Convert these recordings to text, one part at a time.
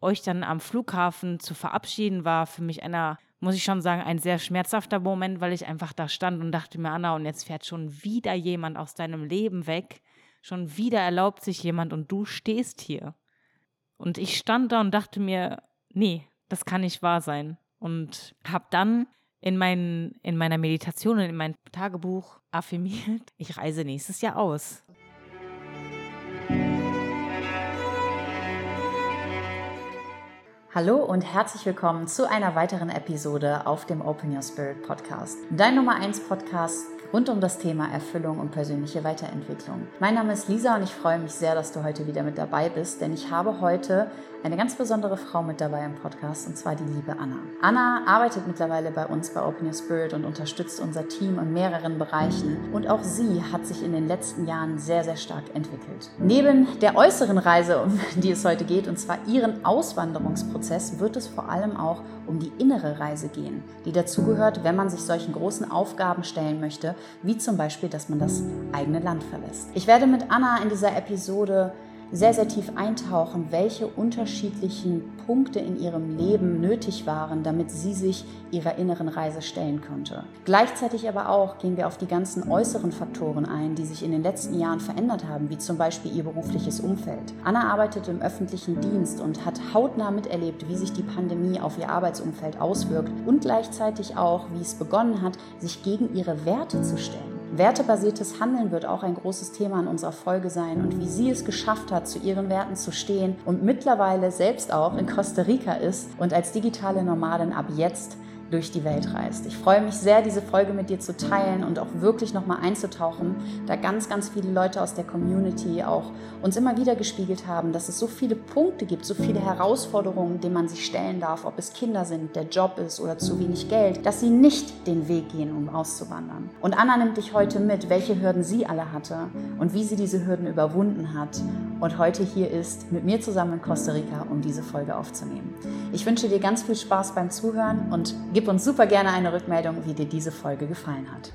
euch dann am Flughafen zu verabschieden, war für mich einer, muss ich schon sagen, ein sehr schmerzhafter Moment, weil ich einfach da stand und dachte mir, Anna, und jetzt fährt schon wieder jemand aus deinem Leben weg. Schon wieder erlaubt sich jemand und du stehst hier. Und ich stand da und dachte mir, nee, das kann nicht wahr sein. Und habe dann in, mein, in meiner Meditation und in mein Tagebuch affirmiert, ich reise nächstes Jahr aus. Hallo und herzlich willkommen zu einer weiteren Episode auf dem Open Your Spirit Podcast. Dein Nummer 1 Podcast rund um das Thema Erfüllung und persönliche Weiterentwicklung. Mein Name ist Lisa und ich freue mich sehr, dass du heute wieder mit dabei bist, denn ich habe heute eine ganz besondere Frau mit dabei im Podcast und zwar die liebe Anna. Anna arbeitet mittlerweile bei uns bei Open Your Spirit und unterstützt unser Team in mehreren Bereichen und auch sie hat sich in den letzten Jahren sehr, sehr stark entwickelt. Neben der äußeren Reise, um die es heute geht, und zwar ihren Auswanderungsprozess, wird es vor allem auch um die innere Reise gehen, die dazugehört, wenn man sich solchen großen Aufgaben stellen möchte, wie zum Beispiel, dass man das eigene Land verlässt. Ich werde mit Anna in dieser Episode sehr, sehr tief eintauchen, welche unterschiedlichen Punkte in ihrem Leben nötig waren, damit sie sich ihrer inneren Reise stellen konnte. Gleichzeitig aber auch gehen wir auf die ganzen äußeren Faktoren ein, die sich in den letzten Jahren verändert haben, wie zum Beispiel ihr berufliches Umfeld. Anna arbeitet im öffentlichen Dienst und hat hautnah miterlebt, wie sich die Pandemie auf ihr Arbeitsumfeld auswirkt und gleichzeitig auch, wie es begonnen hat, sich gegen ihre Werte zu stellen. Wertebasiertes Handeln wird auch ein großes Thema in unserer Folge sein und wie sie es geschafft hat, zu ihren Werten zu stehen und mittlerweile selbst auch in Costa Rica ist und als digitale Nomadin ab jetzt durch die Welt reist. Ich freue mich sehr, diese Folge mit dir zu teilen und auch wirklich nochmal einzutauchen, da ganz, ganz viele Leute aus der Community auch uns immer wieder gespiegelt haben, dass es so viele Punkte gibt, so viele Herausforderungen, denen man sich stellen darf, ob es Kinder sind, der Job ist oder zu wenig Geld, dass sie nicht den Weg gehen, um auszuwandern. Und Anna nimmt dich heute mit, welche Hürden sie alle hatte und wie sie diese Hürden überwunden hat und heute hier ist, mit mir zusammen in Costa Rica, um diese Folge aufzunehmen. Ich wünsche dir ganz viel Spaß beim Zuhören und Gib uns super gerne eine Rückmeldung, wie dir diese Folge gefallen hat.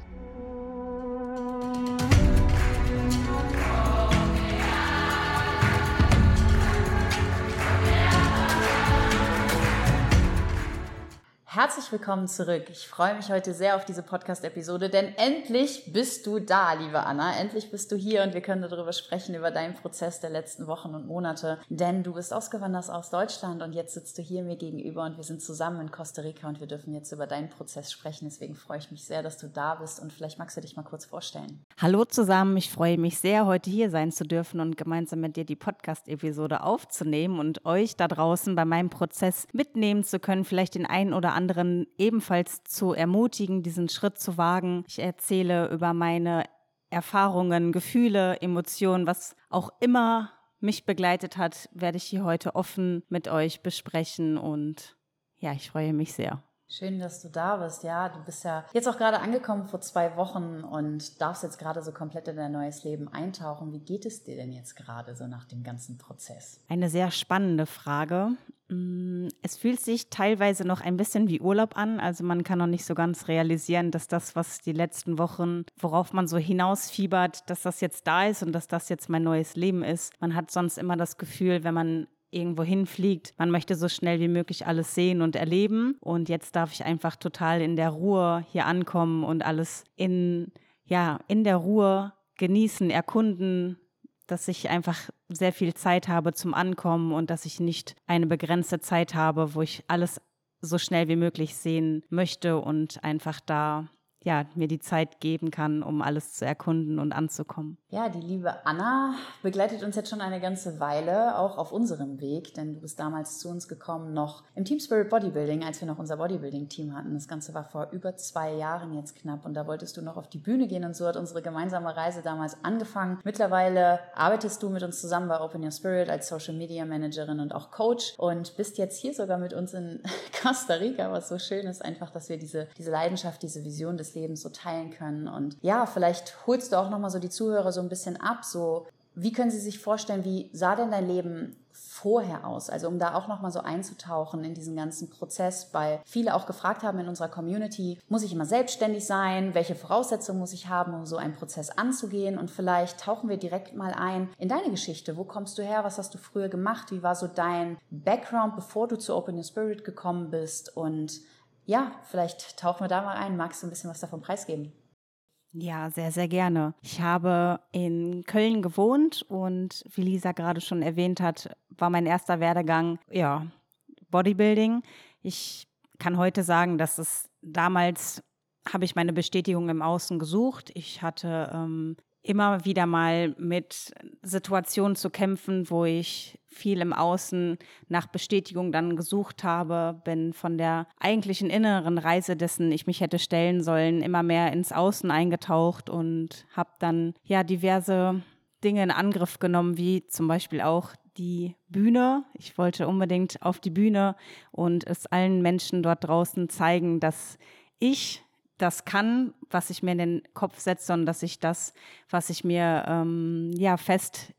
Herzlich willkommen zurück. Ich freue mich heute sehr auf diese Podcast-Episode, denn endlich bist du da, liebe Anna. Endlich bist du hier und wir können darüber sprechen, über deinen Prozess der letzten Wochen und Monate. Denn du bist ausgewandert aus Deutschland und jetzt sitzt du hier mir gegenüber und wir sind zusammen in Costa Rica und wir dürfen jetzt über deinen Prozess sprechen. Deswegen freue ich mich sehr, dass du da bist und vielleicht magst du dich mal kurz vorstellen. Hallo zusammen, ich freue mich sehr, heute hier sein zu dürfen und gemeinsam mit dir die Podcast-Episode aufzunehmen und euch da draußen bei meinem Prozess mitnehmen zu können, vielleicht den einen oder anderen anderen ebenfalls zu ermutigen, diesen Schritt zu wagen. Ich erzähle über meine Erfahrungen, Gefühle, Emotionen, was auch immer mich begleitet hat, werde ich hier heute offen mit euch besprechen und ja, ich freue mich sehr. Schön, dass du da bist. Ja, du bist ja jetzt auch gerade angekommen vor zwei Wochen und darfst jetzt gerade so komplett in dein neues Leben eintauchen. Wie geht es dir denn jetzt gerade so nach dem ganzen Prozess? Eine sehr spannende Frage. Mm, es fühlt sich teilweise noch ein bisschen wie Urlaub an. Also man kann noch nicht so ganz realisieren, dass das, was die letzten Wochen, worauf man so hinausfiebert, dass das jetzt da ist und dass das jetzt mein neues Leben ist. Man hat sonst immer das Gefühl, wenn man irgendwo hinfliegt. Man möchte so schnell wie möglich alles sehen und erleben. Und jetzt darf ich einfach total in der Ruhe hier ankommen und alles in, ja, in der Ruhe genießen, erkunden, dass ich einfach sehr viel Zeit habe zum Ankommen und dass ich nicht eine begrenzte Zeit habe, wo ich alles so schnell wie möglich sehen möchte und einfach da ja, mir die Zeit geben kann, um alles zu erkunden und anzukommen. Ja, die liebe Anna begleitet uns jetzt schon eine ganze Weile, auch auf unserem Weg, denn du bist damals zu uns gekommen, noch im Team Spirit Bodybuilding, als wir noch unser Bodybuilding-Team hatten. Das Ganze war vor über zwei Jahren jetzt knapp und da wolltest du noch auf die Bühne gehen und so hat unsere gemeinsame Reise damals angefangen. Mittlerweile arbeitest du mit uns zusammen bei Open Your Spirit als Social Media Managerin und auch Coach und bist jetzt hier sogar mit uns in Costa Rica, was so schön ist, einfach, dass wir diese, diese Leidenschaft, diese Vision des Lebens so teilen können. Und ja, vielleicht holst du auch nochmal so die Zuhörer so ein bisschen ab, so wie können Sie sich vorstellen, wie sah denn dein Leben vorher aus? Also um da auch nochmal so einzutauchen in diesen ganzen Prozess, weil viele auch gefragt haben in unserer Community, muss ich immer selbstständig sein? Welche Voraussetzungen muss ich haben, um so einen Prozess anzugehen? Und vielleicht tauchen wir direkt mal ein in deine Geschichte. Wo kommst du her? Was hast du früher gemacht? Wie war so dein Background, bevor du zu Open Your Spirit gekommen bist? Und ja, vielleicht tauchen wir da mal ein. Magst du ein bisschen was davon preisgeben? Ja, sehr, sehr gerne. Ich habe in Köln gewohnt und wie Lisa gerade schon erwähnt hat, war mein erster Werdegang, ja, Bodybuilding. Ich kann heute sagen, dass es damals habe ich meine Bestätigung im Außen gesucht. Ich hatte ähm, immer wieder mal mit Situationen zu kämpfen, wo ich viel im Außen nach Bestätigung dann gesucht habe, bin von der eigentlichen inneren Reise, dessen ich mich hätte stellen sollen, immer mehr ins Außen eingetaucht und habe dann ja diverse Dinge in Angriff genommen, wie zum Beispiel auch die Bühne. Ich wollte unbedingt auf die Bühne und es allen Menschen dort draußen zeigen, dass ich das kann, was ich mir in den Kopf setze und dass ich das, was ich mir ähm, ja fest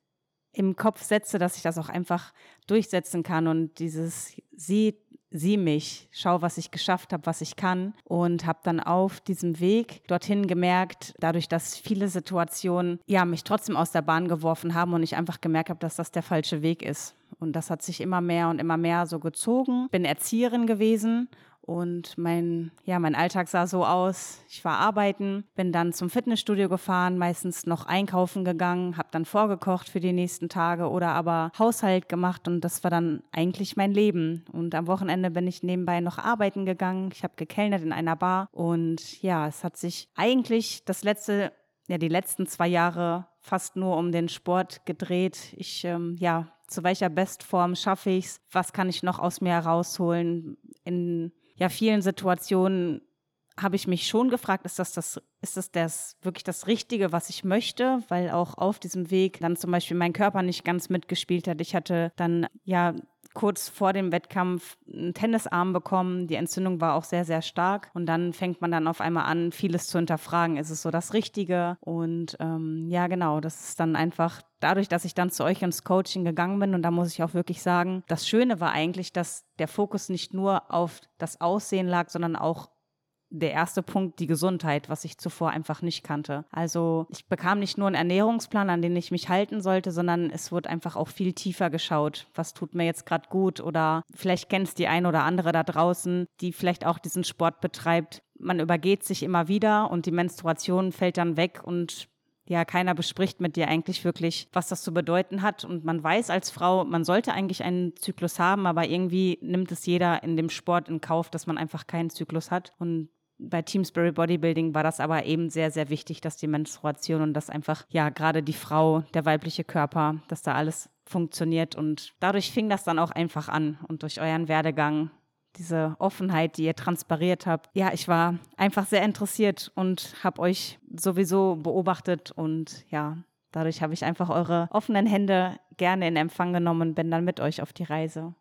im Kopf setze, dass ich das auch einfach durchsetzen kann und dieses sieh, sieh mich, schau, was ich geschafft habe, was ich kann und habe dann auf diesem Weg dorthin gemerkt, dadurch, dass viele Situationen ja mich trotzdem aus der Bahn geworfen haben und ich einfach gemerkt habe, dass das der falsche Weg ist. Und das hat sich immer mehr und immer mehr so gezogen. Bin Erzieherin gewesen und mein, ja, mein Alltag sah so aus. Ich war arbeiten, bin dann zum Fitnessstudio gefahren, meistens noch einkaufen gegangen, habe dann vorgekocht für die nächsten Tage oder aber Haushalt gemacht und das war dann eigentlich mein Leben. Und am Wochenende bin ich nebenbei noch arbeiten gegangen. Ich habe gekellnert in einer Bar und ja, es hat sich eigentlich das letzte, ja, die letzten zwei Jahre fast nur um den Sport gedreht. Ich, ähm, ja, zu welcher Bestform schaffe ich's? Was kann ich noch aus mir herausholen? In ja, vielen Situationen habe ich mich schon gefragt, ist das, das, ist das, das wirklich das Richtige, was ich möchte? Weil auch auf diesem Weg dann zum Beispiel mein Körper nicht ganz mitgespielt hat. Ich hatte dann ja kurz vor dem Wettkampf einen Tennisarm bekommen. Die Entzündung war auch sehr, sehr stark. Und dann fängt man dann auf einmal an, vieles zu hinterfragen. Ist es so das Richtige? Und ähm, ja, genau, das ist dann einfach dadurch, dass ich dann zu euch ins Coaching gegangen bin. Und da muss ich auch wirklich sagen, das Schöne war eigentlich, dass der Fokus nicht nur auf das Aussehen lag, sondern auch der erste Punkt die Gesundheit, was ich zuvor einfach nicht kannte. Also ich bekam nicht nur einen Ernährungsplan, an den ich mich halten sollte, sondern es wurde einfach auch viel tiefer geschaut. Was tut mir jetzt gerade gut? Oder vielleicht kennst die ein oder andere da draußen, die vielleicht auch diesen Sport betreibt. Man übergeht sich immer wieder und die Menstruation fällt dann weg und ja, keiner bespricht mit dir eigentlich wirklich, was das zu bedeuten hat. Und man weiß als Frau, man sollte eigentlich einen Zyklus haben, aber irgendwie nimmt es jeder in dem Sport in Kauf, dass man einfach keinen Zyklus hat. Und bei Team Spirit Bodybuilding war das aber eben sehr, sehr wichtig, dass die Menstruation und dass einfach, ja, gerade die Frau, der weibliche Körper, dass da alles funktioniert. Und dadurch fing das dann auch einfach an. Und durch euren Werdegang, diese Offenheit, die ihr transpariert habt, ja, ich war einfach sehr interessiert und habe euch sowieso beobachtet und ja, dadurch habe ich einfach eure offenen Hände gerne in Empfang genommen und bin dann mit euch auf die Reise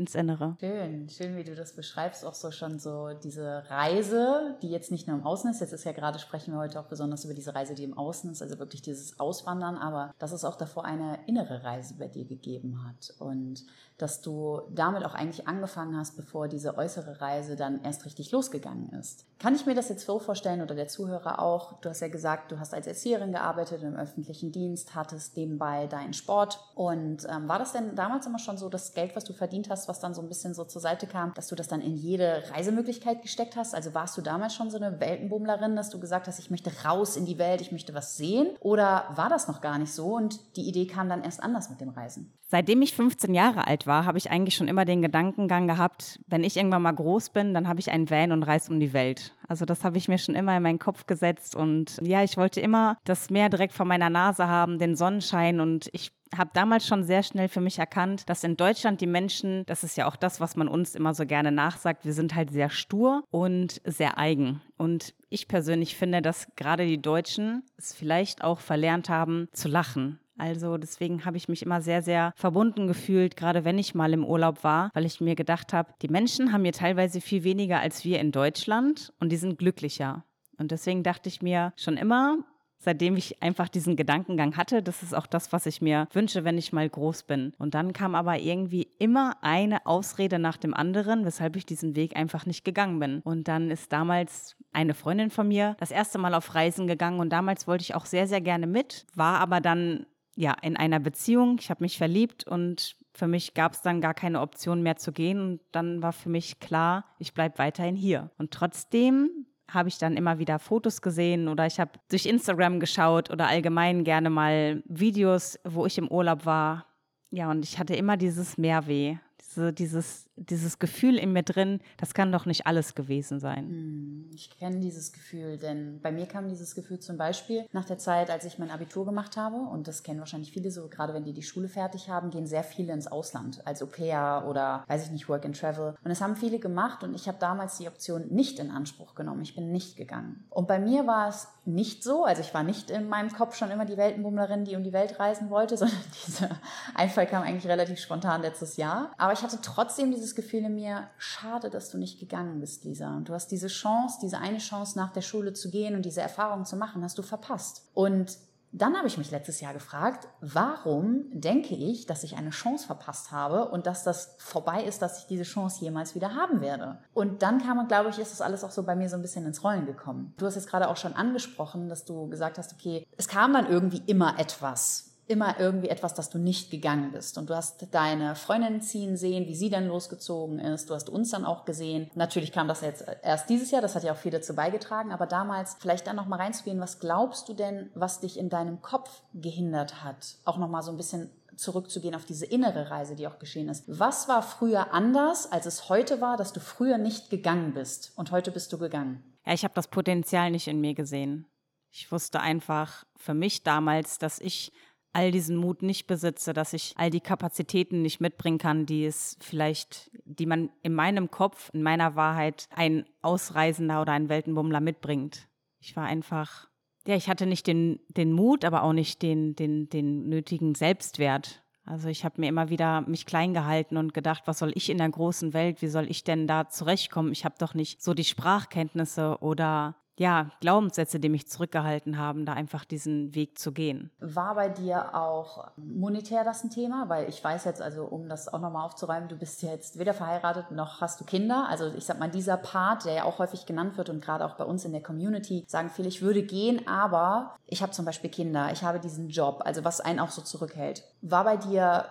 ins Innere. Schön, schön, wie du das beschreibst, auch so schon so diese Reise, die jetzt nicht nur im Außen ist, jetzt ist ja gerade, sprechen wir heute auch besonders über diese Reise, die im Außen ist, also wirklich dieses Auswandern, aber dass es auch davor eine innere Reise bei dir gegeben hat. Und dass du damit auch eigentlich angefangen hast, bevor diese äußere Reise dann erst richtig losgegangen ist. Kann ich mir das jetzt so vorstellen oder der Zuhörer auch? Du hast ja gesagt, du hast als Erzieherin gearbeitet im öffentlichen Dienst, hattest nebenbei deinen Sport und ähm, war das denn damals immer schon so das Geld, was du verdient hast, was dann so ein bisschen so zur Seite kam, dass du das dann in jede Reisemöglichkeit gesteckt hast? Also warst du damals schon so eine Weltenbummlerin, dass du gesagt hast, ich möchte raus in die Welt, ich möchte was sehen? Oder war das noch gar nicht so und die Idee kam dann erst anders mit dem Reisen? Seitdem ich 15 Jahre alt war, habe ich eigentlich schon immer den Gedankengang gehabt, wenn ich irgendwann mal groß bin, dann habe ich einen Van und reise um die Welt. Also das habe ich mir schon immer in meinen Kopf gesetzt und ja, ich wollte immer das Meer direkt vor meiner Nase haben, den Sonnenschein und ich habe damals schon sehr schnell für mich erkannt, dass in Deutschland die Menschen, das ist ja auch das, was man uns immer so gerne nachsagt, wir sind halt sehr stur und sehr eigen. Und ich persönlich finde, dass gerade die Deutschen es vielleicht auch verlernt haben zu lachen. Also deswegen habe ich mich immer sehr, sehr verbunden gefühlt, gerade wenn ich mal im Urlaub war, weil ich mir gedacht habe, die Menschen haben hier teilweise viel weniger als wir in Deutschland und die sind glücklicher. Und deswegen dachte ich mir schon immer, seitdem ich einfach diesen Gedankengang hatte. Das ist auch das, was ich mir wünsche, wenn ich mal groß bin. Und dann kam aber irgendwie immer eine Ausrede nach dem anderen, weshalb ich diesen Weg einfach nicht gegangen bin. Und dann ist damals eine Freundin von mir das erste Mal auf Reisen gegangen und damals wollte ich auch sehr, sehr gerne mit, war aber dann ja in einer Beziehung. Ich habe mich verliebt und für mich gab es dann gar keine Option mehr zu gehen und dann war für mich klar, ich bleibe weiterhin hier. Und trotzdem habe ich dann immer wieder Fotos gesehen oder ich habe durch Instagram geschaut oder allgemein gerne mal Videos, wo ich im Urlaub war. Ja, und ich hatte immer dieses Mehrweh, diese, dieses dieses Gefühl in mir drin, das kann doch nicht alles gewesen sein. Hm, ich kenne dieses Gefühl, denn bei mir kam dieses Gefühl zum Beispiel nach der Zeit, als ich mein Abitur gemacht habe, und das kennen wahrscheinlich viele so, gerade wenn die die Schule fertig haben, gehen sehr viele ins Ausland, als Au pair oder, weiß ich nicht, Work and Travel. Und das haben viele gemacht und ich habe damals die Option nicht in Anspruch genommen. Ich bin nicht gegangen. Und bei mir war es nicht so, also ich war nicht in meinem Kopf schon immer die Weltenbummlerin, die um die Welt reisen wollte, sondern dieser Einfall kam eigentlich relativ spontan letztes Jahr. Aber ich hatte trotzdem dieses dieses Gefühl in mir, schade, dass du nicht gegangen bist, Lisa. Und du hast diese Chance, diese eine Chance nach der Schule zu gehen und diese Erfahrung zu machen, hast du verpasst. Und dann habe ich mich letztes Jahr gefragt, warum denke ich, dass ich eine Chance verpasst habe und dass das vorbei ist, dass ich diese Chance jemals wieder haben werde. Und dann kam, glaube ich, ist das alles auch so bei mir so ein bisschen ins Rollen gekommen. Du hast jetzt gerade auch schon angesprochen, dass du gesagt hast, okay, es kam dann irgendwie immer etwas, immer irgendwie etwas, dass du nicht gegangen bist. Und du hast deine Freundin ziehen sehen, wie sie dann losgezogen ist. Du hast uns dann auch gesehen. Natürlich kam das jetzt erst dieses Jahr, das hat ja auch viel dazu beigetragen, aber damals vielleicht dann nochmal reinzugehen, was glaubst du denn, was dich in deinem Kopf gehindert hat? Auch nochmal so ein bisschen zurückzugehen auf diese innere Reise, die auch geschehen ist. Was war früher anders, als es heute war, dass du früher nicht gegangen bist und heute bist du gegangen? Ja, ich habe das Potenzial nicht in mir gesehen. Ich wusste einfach für mich damals, dass ich all diesen Mut nicht besitze, dass ich all die Kapazitäten nicht mitbringen kann, die es vielleicht, die man in meinem Kopf, in meiner Wahrheit ein Ausreisender oder ein Weltenbummler mitbringt. Ich war einfach, ja, ich hatte nicht den, den Mut, aber auch nicht den, den, den nötigen Selbstwert. Also ich habe mir immer wieder mich klein gehalten und gedacht, was soll ich in der großen Welt, wie soll ich denn da zurechtkommen? Ich habe doch nicht so die Sprachkenntnisse oder ja, Glaubenssätze, die mich zurückgehalten haben, da einfach diesen Weg zu gehen. War bei dir auch monetär das ein Thema? Weil ich weiß jetzt, also um das auch nochmal aufzuräumen, du bist jetzt weder verheiratet noch hast du Kinder. Also ich sag mal, dieser Part, der ja auch häufig genannt wird und gerade auch bei uns in der Community, sagen viele, ich würde gehen, aber ich habe zum Beispiel Kinder, ich habe diesen Job, also was einen auch so zurückhält. War bei dir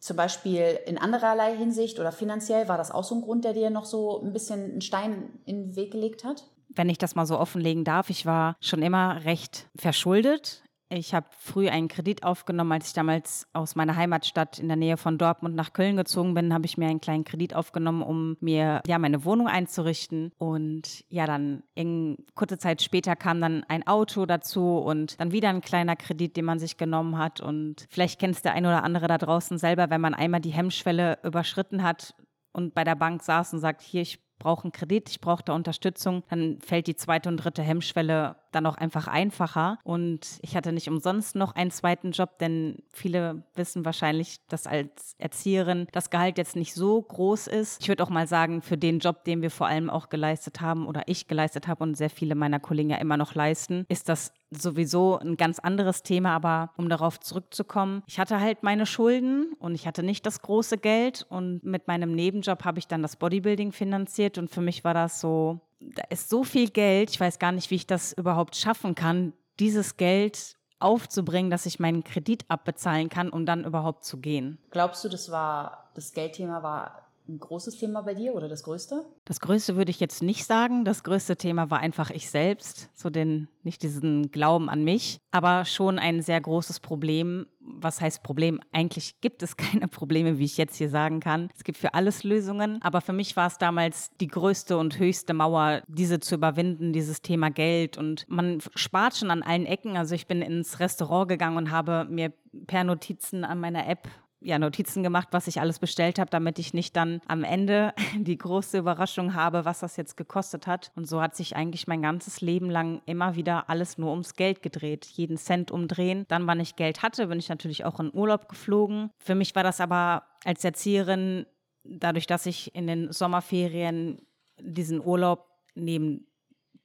zum Beispiel in andererlei Hinsicht oder finanziell, war das auch so ein Grund, der dir noch so ein bisschen einen Stein in den Weg gelegt hat? Wenn ich das mal so offenlegen darf, ich war schon immer recht verschuldet. Ich habe früh einen Kredit aufgenommen, als ich damals aus meiner Heimatstadt in der Nähe von Dortmund nach Köln gezogen bin, habe ich mir einen kleinen Kredit aufgenommen, um mir ja meine Wohnung einzurichten. Und ja, dann in kurze Zeit später kam dann ein Auto dazu und dann wieder ein kleiner Kredit, den man sich genommen hat. Und vielleicht kennst der ein oder andere da draußen selber, wenn man einmal die Hemmschwelle überschritten hat und bei der Bank saß und sagt, hier, ich brauche einen Kredit, ich brauche da Unterstützung, dann fällt die zweite und dritte Hemmschwelle dann auch einfach einfacher. Und ich hatte nicht umsonst noch einen zweiten Job, denn viele wissen wahrscheinlich, dass als Erzieherin das Gehalt jetzt nicht so groß ist. Ich würde auch mal sagen, für den Job, den wir vor allem auch geleistet haben oder ich geleistet habe und sehr viele meiner Kollegen ja immer noch leisten, ist das sowieso ein ganz anderes Thema, aber um darauf zurückzukommen, ich hatte halt meine Schulden und ich hatte nicht das große Geld und mit meinem Nebenjob habe ich dann das Bodybuilding finanziert und für mich war das so, da ist so viel Geld, ich weiß gar nicht, wie ich das überhaupt schaffen kann, dieses Geld aufzubringen, dass ich meinen Kredit abbezahlen kann, um dann überhaupt zu gehen. Glaubst du, das war das Geldthema war ein großes Thema bei dir oder das größte? Das größte würde ich jetzt nicht sagen. Das größte Thema war einfach ich selbst, so den, nicht diesen Glauben an mich, aber schon ein sehr großes Problem. Was heißt Problem? Eigentlich gibt es keine Probleme, wie ich jetzt hier sagen kann. Es gibt für alles Lösungen, aber für mich war es damals die größte und höchste Mauer, diese zu überwinden, dieses Thema Geld. Und man spart schon an allen Ecken. Also ich bin ins Restaurant gegangen und habe mir per Notizen an meiner App ja, Notizen gemacht, was ich alles bestellt habe, damit ich nicht dann am Ende die große Überraschung habe, was das jetzt gekostet hat. Und so hat sich eigentlich mein ganzes Leben lang immer wieder alles nur ums Geld gedreht, jeden Cent umdrehen. Dann, wann ich Geld hatte, bin ich natürlich auch in Urlaub geflogen. Für mich war das aber als Erzieherin, dadurch, dass ich in den Sommerferien diesen Urlaub nehmen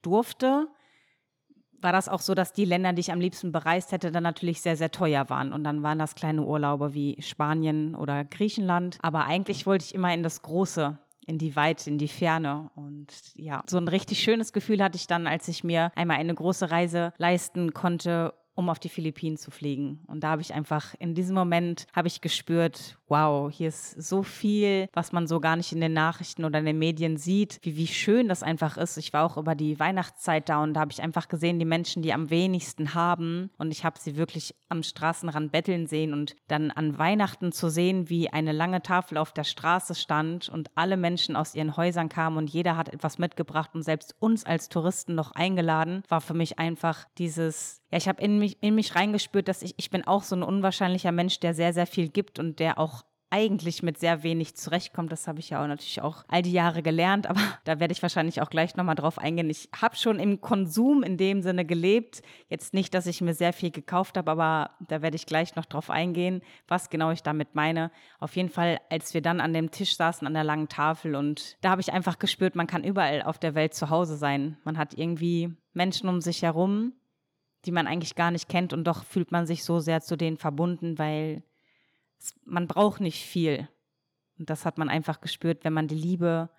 durfte, war das auch so, dass die Länder, die ich am liebsten bereist hätte, dann natürlich sehr, sehr teuer waren. Und dann waren das kleine Urlaube wie Spanien oder Griechenland. Aber eigentlich wollte ich immer in das Große in die Weite, in die Ferne. Und ja, so ein richtig schönes Gefühl hatte ich dann, als ich mir einmal eine große Reise leisten konnte um auf die Philippinen zu fliegen. Und da habe ich einfach in diesem Moment habe ich gespürt, wow, hier ist so viel, was man so gar nicht in den Nachrichten oder in den Medien sieht, wie, wie schön das einfach ist. Ich war auch über die Weihnachtszeit da und da habe ich einfach gesehen, die Menschen, die am wenigsten haben. Und ich habe sie wirklich am Straßenrand betteln sehen und dann an Weihnachten zu sehen, wie eine lange Tafel auf der Straße stand und alle Menschen aus ihren Häusern kamen und jeder hat etwas mitgebracht und selbst uns als Touristen noch eingeladen, war für mich einfach dieses ja, ich habe in mich, in mich reingespürt, dass ich, ich bin auch so ein unwahrscheinlicher Mensch, der sehr, sehr viel gibt und der auch eigentlich mit sehr wenig zurechtkommt. Das habe ich ja auch natürlich auch all die Jahre gelernt, aber da werde ich wahrscheinlich auch gleich nochmal drauf eingehen. Ich habe schon im Konsum in dem Sinne gelebt. Jetzt nicht, dass ich mir sehr viel gekauft habe, aber da werde ich gleich noch drauf eingehen, was genau ich damit meine. Auf jeden Fall, als wir dann an dem Tisch saßen, an der langen Tafel und da habe ich einfach gespürt, man kann überall auf der Welt zu Hause sein. Man hat irgendwie Menschen um sich herum, die man eigentlich gar nicht kennt und doch fühlt man sich so sehr zu denen verbunden, weil es, man braucht nicht viel. Und das hat man einfach gespürt, wenn man die Liebe,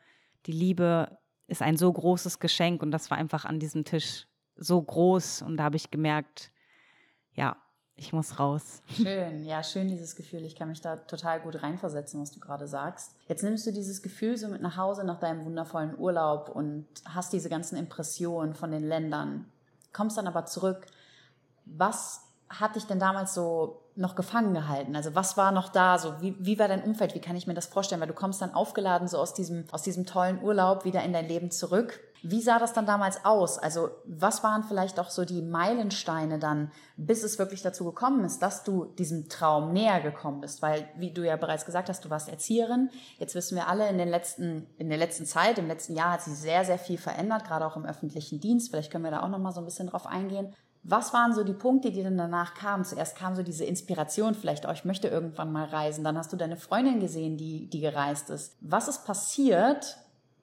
die Liebe ist ein so großes Geschenk und das war einfach an diesem Tisch so groß und da habe ich gemerkt, ja, ich muss raus. Schön, ja, schön dieses Gefühl. Ich kann mich da total gut reinversetzen, was du gerade sagst. Jetzt nimmst du dieses Gefühl so mit nach Hause nach deinem wundervollen Urlaub und hast diese ganzen Impressionen von den Ländern kommst dann aber zurück. Was hat dich denn damals so noch gefangen gehalten? Also was war noch da? So wie, wie war dein Umfeld? Wie kann ich mir das vorstellen? Weil du kommst dann aufgeladen so aus diesem aus diesem tollen Urlaub wieder in dein Leben zurück. Wie sah das dann damals aus? Also was waren vielleicht auch so die Meilensteine dann, bis es wirklich dazu gekommen ist, dass du diesem Traum näher gekommen bist? Weil, wie du ja bereits gesagt hast, du warst Erzieherin. Jetzt wissen wir alle, in, den letzten, in der letzten Zeit, im letzten Jahr hat sich sehr, sehr viel verändert, gerade auch im öffentlichen Dienst. Vielleicht können wir da auch noch mal so ein bisschen drauf eingehen. Was waren so die Punkte, die dann danach kamen? Zuerst kam so diese Inspiration, vielleicht, oh, ich möchte irgendwann mal reisen. Dann hast du deine Freundin gesehen, die, die gereist ist. Was ist passiert,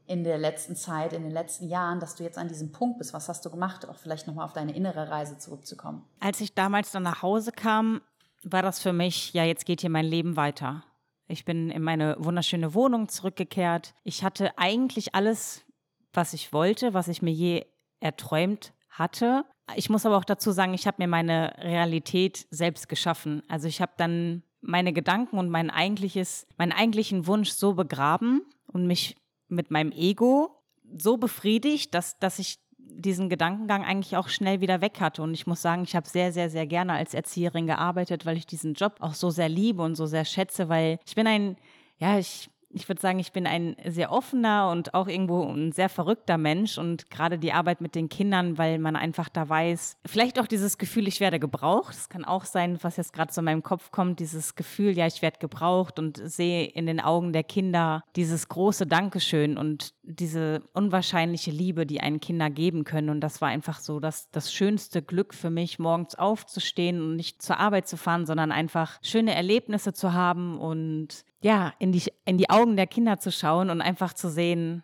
in der letzten Zeit, in den letzten Jahren, dass du jetzt an diesem Punkt bist? Was hast du gemacht, auch vielleicht nochmal auf deine innere Reise zurückzukommen? Als ich damals dann nach Hause kam, war das für mich, ja, jetzt geht hier mein Leben weiter. Ich bin in meine wunderschöne Wohnung zurückgekehrt. Ich hatte eigentlich alles, was ich wollte, was ich mir je erträumt hatte. Ich muss aber auch dazu sagen, ich habe mir meine Realität selbst geschaffen. Also ich habe dann meine Gedanken und mein eigentliches, meinen eigentlichen Wunsch so begraben und mich mit meinem Ego so befriedigt, dass, dass ich diesen Gedankengang eigentlich auch schnell wieder weg hatte. Und ich muss sagen, ich habe sehr, sehr, sehr gerne als Erzieherin gearbeitet, weil ich diesen Job auch so sehr liebe und so sehr schätze, weil ich bin ein, ja, ich ich würde sagen, ich bin ein sehr offener und auch irgendwo ein sehr verrückter Mensch und gerade die Arbeit mit den Kindern, weil man einfach da weiß, vielleicht auch dieses Gefühl, ich werde gebraucht. Es kann auch sein, was jetzt gerade so in meinem Kopf kommt, dieses Gefühl, ja, ich werde gebraucht und sehe in den Augen der Kinder dieses große Dankeschön und diese unwahrscheinliche Liebe, die einen Kinder geben können. Und das war einfach so das, das schönste Glück für mich, morgens aufzustehen und nicht zur Arbeit zu fahren, sondern einfach schöne Erlebnisse zu haben und ja, in die, in die Augen der Kinder zu schauen und einfach zu sehen,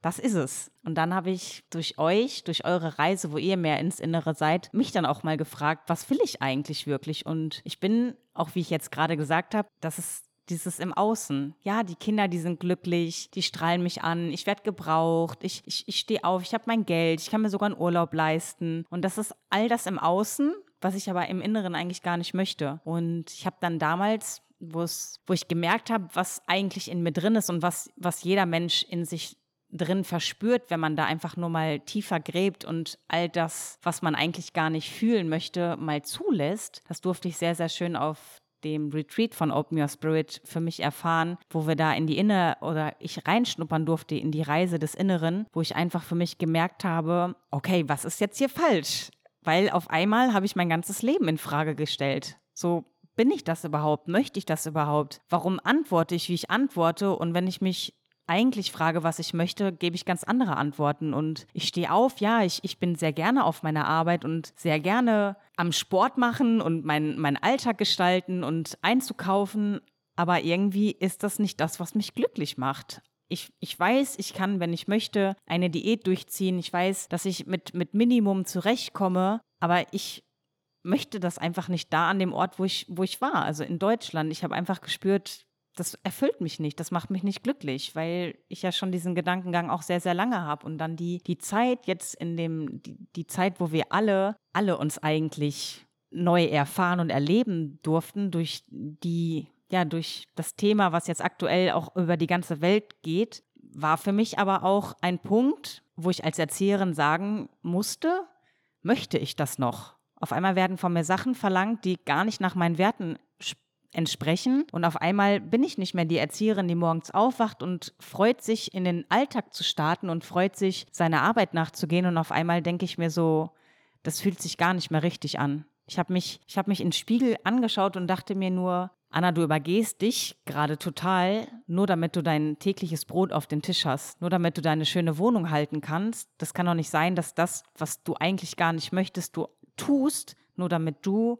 das ist es. Und dann habe ich durch euch, durch eure Reise, wo ihr mehr ins Innere seid, mich dann auch mal gefragt, was will ich eigentlich wirklich? Und ich bin, auch wie ich jetzt gerade gesagt habe, das ist dieses im Außen. Ja, die Kinder, die sind glücklich, die strahlen mich an, ich werde gebraucht, ich, ich, ich stehe auf, ich habe mein Geld, ich kann mir sogar einen Urlaub leisten. Und das ist all das im Außen, was ich aber im Inneren eigentlich gar nicht möchte. Und ich habe dann damals wo ich gemerkt habe, was eigentlich in mir drin ist und was, was jeder Mensch in sich drin verspürt, wenn man da einfach nur mal tiefer gräbt und all das, was man eigentlich gar nicht fühlen möchte, mal zulässt. Das durfte ich sehr, sehr schön auf dem Retreat von Open Your Spirit für mich erfahren, wo wir da in die Inne oder ich reinschnuppern durfte in die Reise des Inneren, wo ich einfach für mich gemerkt habe, okay, was ist jetzt hier falsch? Weil auf einmal habe ich mein ganzes Leben in Frage gestellt. So, bin ich das überhaupt? Möchte ich das überhaupt? Warum antworte ich, wie ich antworte? Und wenn ich mich eigentlich frage, was ich möchte, gebe ich ganz andere Antworten. Und ich stehe auf, ja, ich, ich bin sehr gerne auf meiner Arbeit und sehr gerne am Sport machen und meinen mein Alltag gestalten und einzukaufen. Aber irgendwie ist das nicht das, was mich glücklich macht. ich, ich weiß, ich kann, wenn ich möchte, eine Diät durchziehen. Ich weiß, dass ich mit, mit Minimum zurechtkomme, aber ich möchte das einfach nicht da an dem Ort, wo ich, wo ich war, also in Deutschland. Ich habe einfach gespürt, das erfüllt mich nicht, das macht mich nicht glücklich, weil ich ja schon diesen Gedankengang auch sehr, sehr lange habe. Und dann die, die Zeit jetzt in dem, die, die Zeit, wo wir alle, alle uns eigentlich neu erfahren und erleben durften durch die ja, durch das Thema, was jetzt aktuell auch über die ganze Welt geht, war für mich aber auch ein Punkt, wo ich als Erzieherin sagen musste, möchte ich das noch? Auf einmal werden von mir Sachen verlangt, die gar nicht nach meinen Werten entsprechen. Und auf einmal bin ich nicht mehr die Erzieherin, die morgens aufwacht und freut sich, in den Alltag zu starten und freut sich, seiner Arbeit nachzugehen. Und auf einmal denke ich mir so, das fühlt sich gar nicht mehr richtig an. Ich habe mich, hab mich in den Spiegel angeschaut und dachte mir nur, Anna, du übergehst dich gerade total, nur damit du dein tägliches Brot auf den Tisch hast, nur damit du deine schöne Wohnung halten kannst. Das kann doch nicht sein, dass das, was du eigentlich gar nicht möchtest, du tust, nur damit du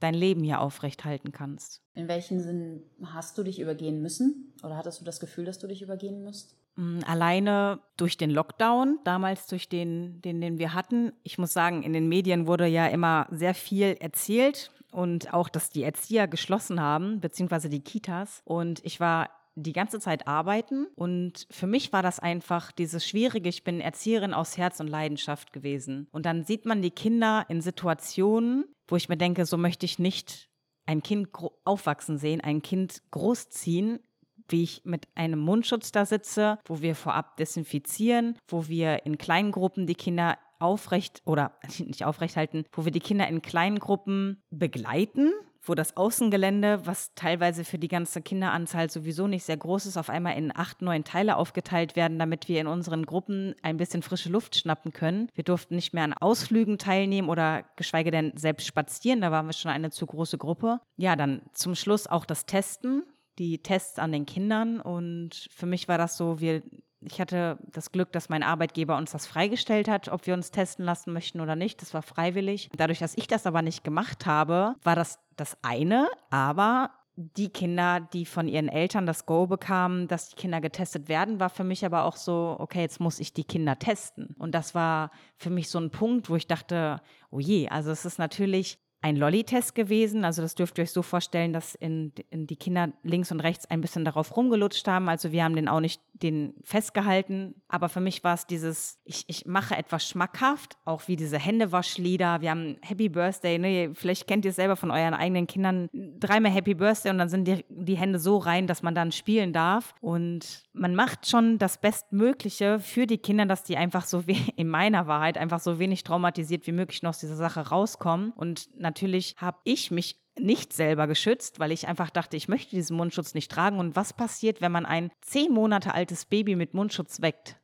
dein Leben hier aufrecht halten kannst. In welchem Sinn hast du dich übergehen müssen? Oder hattest du das Gefühl, dass du dich übergehen musst? Mm, alleine durch den Lockdown, damals durch den, den, den wir hatten. Ich muss sagen, in den Medien wurde ja immer sehr viel erzählt und auch, dass die Erzieher geschlossen haben, beziehungsweise die Kitas. Und ich war die ganze Zeit arbeiten und für mich war das einfach dieses Schwierige. Ich bin Erzieherin aus Herz und Leidenschaft gewesen. Und dann sieht man die Kinder in Situationen, wo ich mir denke, so möchte ich nicht ein Kind aufwachsen sehen, ein Kind großziehen, wie ich mit einem Mundschutz da sitze, wo wir vorab desinfizieren, wo wir in kleinen Gruppen die Kinder aufrecht oder nicht aufrecht halten, wo wir die Kinder in kleinen Gruppen begleiten, wo das Außengelände, was teilweise für die ganze Kinderanzahl sowieso nicht sehr groß ist, auf einmal in acht, neun Teile aufgeteilt werden, damit wir in unseren Gruppen ein bisschen frische Luft schnappen können. Wir durften nicht mehr an Ausflügen teilnehmen oder geschweige denn selbst spazieren, da waren wir schon eine zu große Gruppe. Ja, dann zum Schluss auch das Testen, die Tests an den Kindern und für mich war das so, wir ich hatte das Glück, dass mein Arbeitgeber uns das freigestellt hat, ob wir uns testen lassen möchten oder nicht. Das war freiwillig. Dadurch, dass ich das aber nicht gemacht habe, war das das eine. Aber die Kinder, die von ihren Eltern das Go bekamen, dass die Kinder getestet werden, war für mich aber auch so, okay, jetzt muss ich die Kinder testen. Und das war für mich so ein Punkt, wo ich dachte, oh je, also es ist natürlich ein Lolli-Test gewesen. Also das dürft ihr euch so vorstellen, dass in, in die Kinder links und rechts ein bisschen darauf rumgelutscht haben. Also wir haben den auch nicht den festgehalten. Aber für mich war es dieses, ich, ich mache etwas schmackhaft, auch wie diese Händewaschlieder. Wir haben Happy Birthday, ne? vielleicht kennt ihr es selber von euren eigenen Kindern. Dreimal Happy Birthday und dann sind die, die Hände so rein, dass man dann spielen darf. Und man macht schon das Bestmögliche für die Kinder, dass die einfach so wie in meiner Wahrheit einfach so wenig traumatisiert wie möglich noch aus dieser Sache rauskommen. Und natürlich natürlich habe ich mich nicht selber geschützt, weil ich einfach dachte, ich möchte diesen Mundschutz nicht tragen. Und was passiert, wenn man ein zehn Monate altes Baby mit Mundschutz weckt?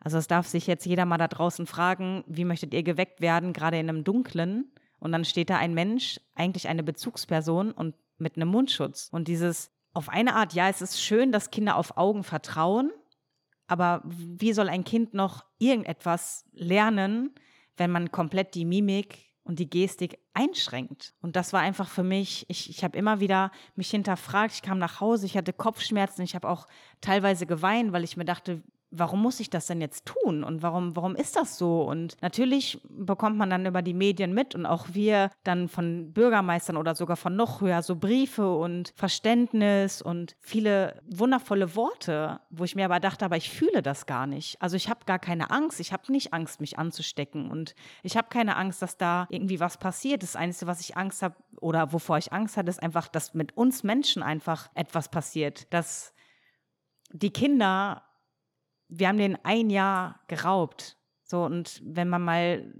Also es darf sich jetzt jeder mal da draußen fragen, wie möchtet ihr geweckt werden, gerade in einem Dunklen? Und dann steht da ein Mensch, eigentlich eine Bezugsperson und mit einem Mundschutz. Und dieses, auf eine Art, ja, es ist schön, dass Kinder auf Augen vertrauen, aber wie soll ein Kind noch irgendetwas lernen, wenn man komplett die Mimik und die Gestik einschränkt. Und das war einfach für mich, ich, ich habe immer wieder mich hinterfragt, ich kam nach Hause, ich hatte Kopfschmerzen, ich habe auch teilweise geweint, weil ich mir dachte, warum muss ich das denn jetzt tun und warum, warum ist das so? Und natürlich bekommt man dann über die Medien mit und auch wir dann von Bürgermeistern oder sogar von noch höher so Briefe und Verständnis und viele wundervolle Worte, wo ich mir aber dachte, aber ich fühle das gar nicht. Also ich habe gar keine Angst, ich habe nicht Angst, mich anzustecken und ich habe keine Angst, dass da irgendwie was passiert. Das Einzige, was ich Angst habe oder wovor ich Angst hatte, ist einfach, dass mit uns Menschen einfach etwas passiert, dass die Kinder wir haben den ein Jahr geraubt. So, und wenn man mal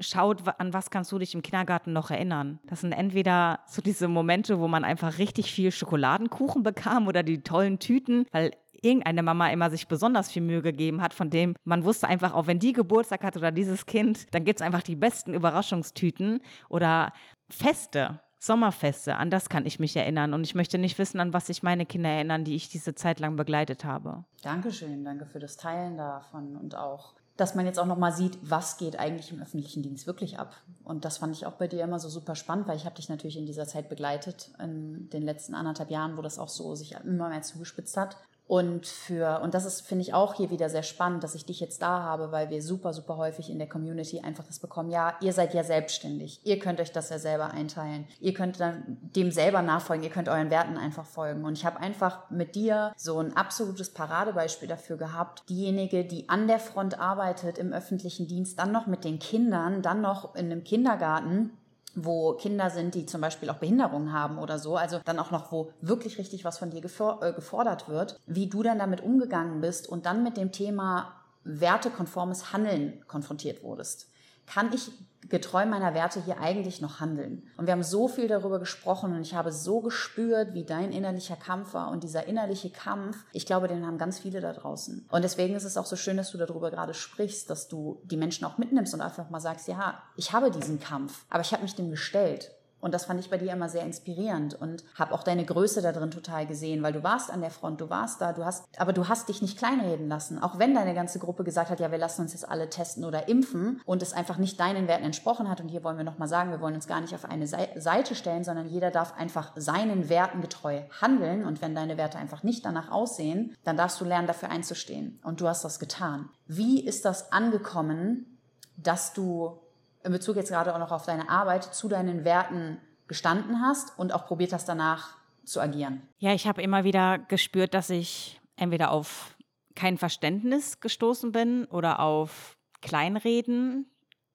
schaut, an was kannst du dich im Kindergarten noch erinnern? Das sind entweder so diese Momente, wo man einfach richtig viel Schokoladenkuchen bekam oder die tollen Tüten, weil irgendeine Mama immer sich besonders viel Mühe gegeben hat, von dem man wusste einfach, auch wenn die Geburtstag hat oder dieses Kind, dann gibt es einfach die besten Überraschungstüten oder Feste. Sommerfeste, an das kann ich mich erinnern. Und ich möchte nicht wissen, an was sich meine Kinder erinnern, die ich diese Zeit lang begleitet habe. Dankeschön, danke für das Teilen davon und auch, dass man jetzt auch nochmal sieht, was geht eigentlich im öffentlichen Dienst wirklich ab. Und das fand ich auch bei dir immer so super spannend, weil ich habe dich natürlich in dieser Zeit begleitet, in den letzten anderthalb Jahren, wo das auch so sich immer mehr zugespitzt hat. Und für, und das ist, finde ich, auch hier wieder sehr spannend, dass ich dich jetzt da habe, weil wir super, super häufig in der Community einfach das bekommen, ja, ihr seid ja selbstständig. Ihr könnt euch das ja selber einteilen. Ihr könnt dann dem selber nachfolgen, ihr könnt euren Werten einfach folgen. Und ich habe einfach mit dir so ein absolutes Paradebeispiel dafür gehabt. Diejenige, die an der Front arbeitet im öffentlichen Dienst, dann noch mit den Kindern, dann noch in einem Kindergarten wo Kinder sind, die zum Beispiel auch Behinderungen haben oder so, also dann auch noch, wo wirklich richtig was von dir äh, gefordert wird, wie du dann damit umgegangen bist und dann mit dem Thema wertekonformes Handeln konfrontiert wurdest. Kann ich getreu meiner Werte hier eigentlich noch handeln? Und wir haben so viel darüber gesprochen und ich habe so gespürt, wie dein innerlicher Kampf war und dieser innerliche Kampf, ich glaube, den haben ganz viele da draußen. Und deswegen ist es auch so schön, dass du darüber gerade sprichst, dass du die Menschen auch mitnimmst und einfach mal sagst, ja, ich habe diesen Kampf, aber ich habe mich dem gestellt. Und das fand ich bei dir immer sehr inspirierend und habe auch deine Größe da drin total gesehen, weil du warst an der Front, du warst da, du hast, aber du hast dich nicht kleinreden lassen. Auch wenn deine ganze Gruppe gesagt hat, ja, wir lassen uns jetzt alle testen oder impfen und es einfach nicht deinen Werten entsprochen hat. Und hier wollen wir nochmal sagen, wir wollen uns gar nicht auf eine Seite stellen, sondern jeder darf einfach seinen Werten getreu handeln. Und wenn deine Werte einfach nicht danach aussehen, dann darfst du lernen, dafür einzustehen. Und du hast das getan. Wie ist das angekommen, dass du in Bezug jetzt gerade auch noch auf deine Arbeit zu deinen Werten gestanden hast und auch probiert hast, danach zu agieren? Ja, ich habe immer wieder gespürt, dass ich entweder auf kein Verständnis gestoßen bin oder auf Kleinreden,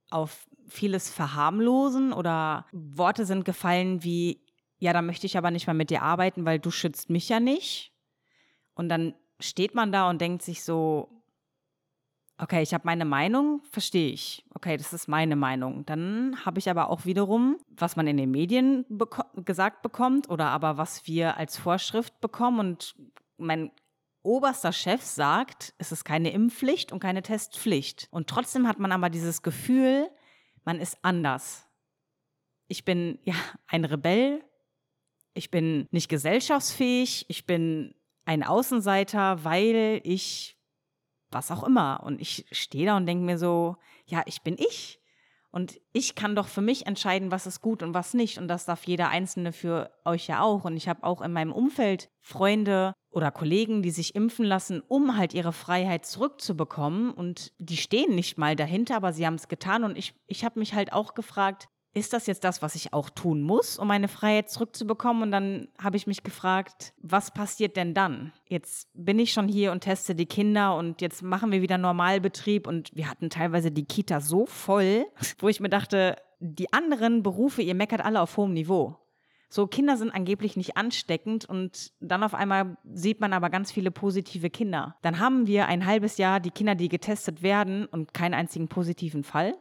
auf vieles Verharmlosen oder Worte sind gefallen wie, ja, da möchte ich aber nicht mal mit dir arbeiten, weil du schützt mich ja nicht. Und dann steht man da und denkt sich so, okay, ich habe meine Meinung, verstehe ich. Okay, das ist meine Meinung. Dann habe ich aber auch wiederum, was man in den Medien beko gesagt bekommt oder aber was wir als Vorschrift bekommen und mein oberster Chef sagt, es ist keine Impfpflicht und keine Testpflicht. Und trotzdem hat man aber dieses Gefühl, man ist anders. Ich bin ja ein Rebell. Ich bin nicht gesellschaftsfähig. Ich bin ein Außenseiter, weil ich was auch immer. Und ich stehe da und denke mir so, ja, ich bin ich. Und ich kann doch für mich entscheiden, was ist gut und was nicht. Und das darf jeder Einzelne für euch ja auch. Und ich habe auch in meinem Umfeld Freunde oder Kollegen, die sich impfen lassen, um halt ihre Freiheit zurückzubekommen. Und die stehen nicht mal dahinter, aber sie haben es getan. Und ich, ich habe mich halt auch gefragt, ist das jetzt das, was ich auch tun muss, um meine Freiheit zurückzubekommen? Und dann habe ich mich gefragt, was passiert denn dann? Jetzt bin ich schon hier und teste die Kinder und jetzt machen wir wieder Normalbetrieb und wir hatten teilweise die Kita so voll, wo ich mir dachte, die anderen Berufe, ihr meckert alle auf hohem Niveau. So, Kinder sind angeblich nicht ansteckend und dann auf einmal sieht man aber ganz viele positive Kinder. Dann haben wir ein halbes Jahr die Kinder, die getestet werden und keinen einzigen positiven Fall.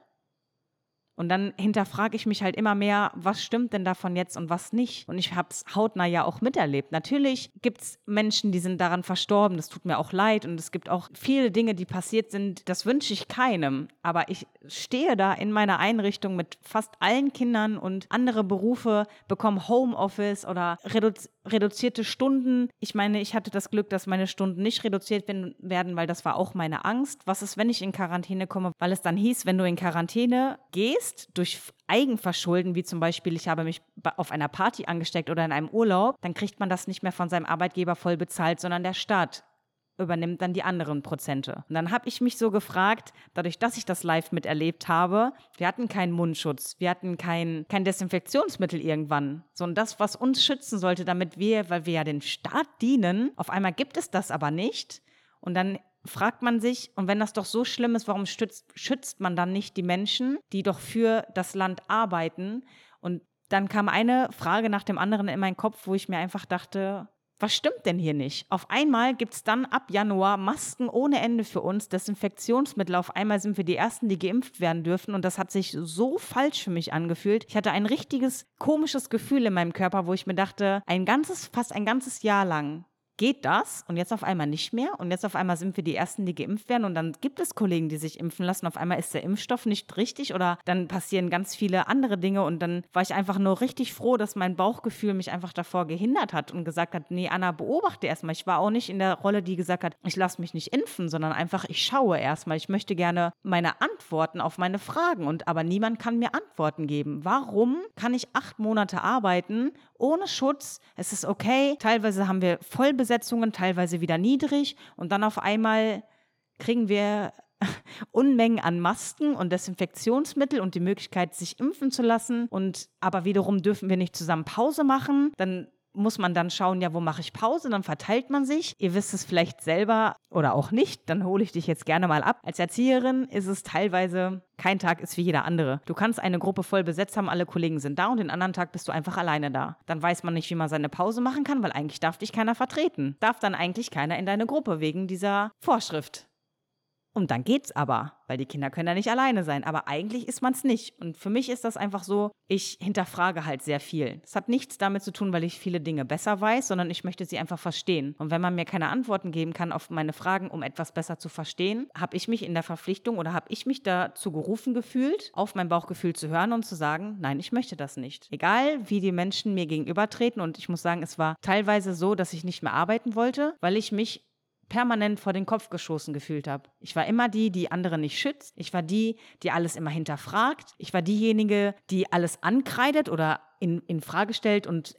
Und dann hinterfrage ich mich halt immer mehr, was stimmt denn davon jetzt und was nicht? Und ich habe es hautnah ja auch miterlebt. Natürlich gibt es Menschen, die sind daran verstorben, das tut mir auch leid. Und es gibt auch viele Dinge, die passiert sind, das wünsche ich keinem. Aber ich stehe da in meiner Einrichtung mit fast allen Kindern und andere Berufe bekommen Homeoffice oder redu reduzierte Stunden. Ich meine, ich hatte das Glück, dass meine Stunden nicht reduziert werden, weil das war auch meine Angst. Was ist, wenn ich in Quarantäne komme? Weil es dann hieß, wenn du in Quarantäne gehst, durch Eigenverschulden, wie zum Beispiel, ich habe mich auf einer Party angesteckt oder in einem Urlaub, dann kriegt man das nicht mehr von seinem Arbeitgeber voll bezahlt, sondern der Staat übernimmt dann die anderen Prozente. Und dann habe ich mich so gefragt, dadurch, dass ich das live miterlebt habe, wir hatten keinen Mundschutz, wir hatten kein, kein Desinfektionsmittel irgendwann, sondern das, was uns schützen sollte, damit wir, weil wir ja den Staat dienen, auf einmal gibt es das aber nicht. Und dann fragt man sich, und wenn das doch so schlimm ist, warum stützt, schützt man dann nicht die Menschen, die doch für das Land arbeiten? Und dann kam eine Frage nach dem anderen in meinen Kopf, wo ich mir einfach dachte, was stimmt denn hier nicht? Auf einmal gibt es dann ab Januar Masken ohne Ende für uns, Desinfektionsmittel. Auf einmal sind wir die Ersten, die geimpft werden dürfen. Und das hat sich so falsch für mich angefühlt. Ich hatte ein richtiges komisches Gefühl in meinem Körper, wo ich mir dachte, ein ganzes, fast ein ganzes Jahr lang geht das und jetzt auf einmal nicht mehr und jetzt auf einmal sind wir die Ersten, die geimpft werden und dann gibt es Kollegen, die sich impfen lassen. Auf einmal ist der Impfstoff nicht richtig oder dann passieren ganz viele andere Dinge und dann war ich einfach nur richtig froh, dass mein Bauchgefühl mich einfach davor gehindert hat und gesagt hat, nee, Anna, beobachte erstmal. Ich war auch nicht in der Rolle, die gesagt hat, ich lasse mich nicht impfen, sondern einfach, ich schaue erstmal. Ich möchte gerne meine Antworten auf meine Fragen und aber niemand kann mir Antworten geben. Warum kann ich acht Monate arbeiten ohne Schutz. Es ist okay. Teilweise haben wir Vollbesetzungen, teilweise wieder niedrig und dann auf einmal kriegen wir Unmengen an Masken und Desinfektionsmittel und die Möglichkeit, sich impfen zu lassen. Und aber wiederum dürfen wir nicht zusammen Pause machen. Dann muss man dann schauen, ja, wo mache ich Pause? Dann verteilt man sich. Ihr wisst es vielleicht selber oder auch nicht, dann hole ich dich jetzt gerne mal ab. Als Erzieherin ist es teilweise, kein Tag ist wie jeder andere. Du kannst eine Gruppe voll besetzt haben, alle Kollegen sind da und den anderen Tag bist du einfach alleine da. Dann weiß man nicht, wie man seine Pause machen kann, weil eigentlich darf dich keiner vertreten. Darf dann eigentlich keiner in deine Gruppe wegen dieser Vorschrift. Und dann geht's aber, weil die Kinder können ja nicht alleine sein. Aber eigentlich ist man es nicht. Und für mich ist das einfach so, ich hinterfrage halt sehr viel. Es hat nichts damit zu tun, weil ich viele Dinge besser weiß, sondern ich möchte sie einfach verstehen. Und wenn man mir keine Antworten geben kann auf meine Fragen, um etwas besser zu verstehen, habe ich mich in der Verpflichtung oder habe ich mich dazu gerufen gefühlt, auf mein Bauchgefühl zu hören und zu sagen, nein, ich möchte das nicht. Egal, wie die Menschen mir gegenübertreten. Und ich muss sagen, es war teilweise so, dass ich nicht mehr arbeiten wollte, weil ich mich permanent vor den Kopf geschossen gefühlt habe. Ich war immer die, die andere nicht schützt. Ich war die, die alles immer hinterfragt. Ich war diejenige, die alles ankreidet oder in, in Frage stellt und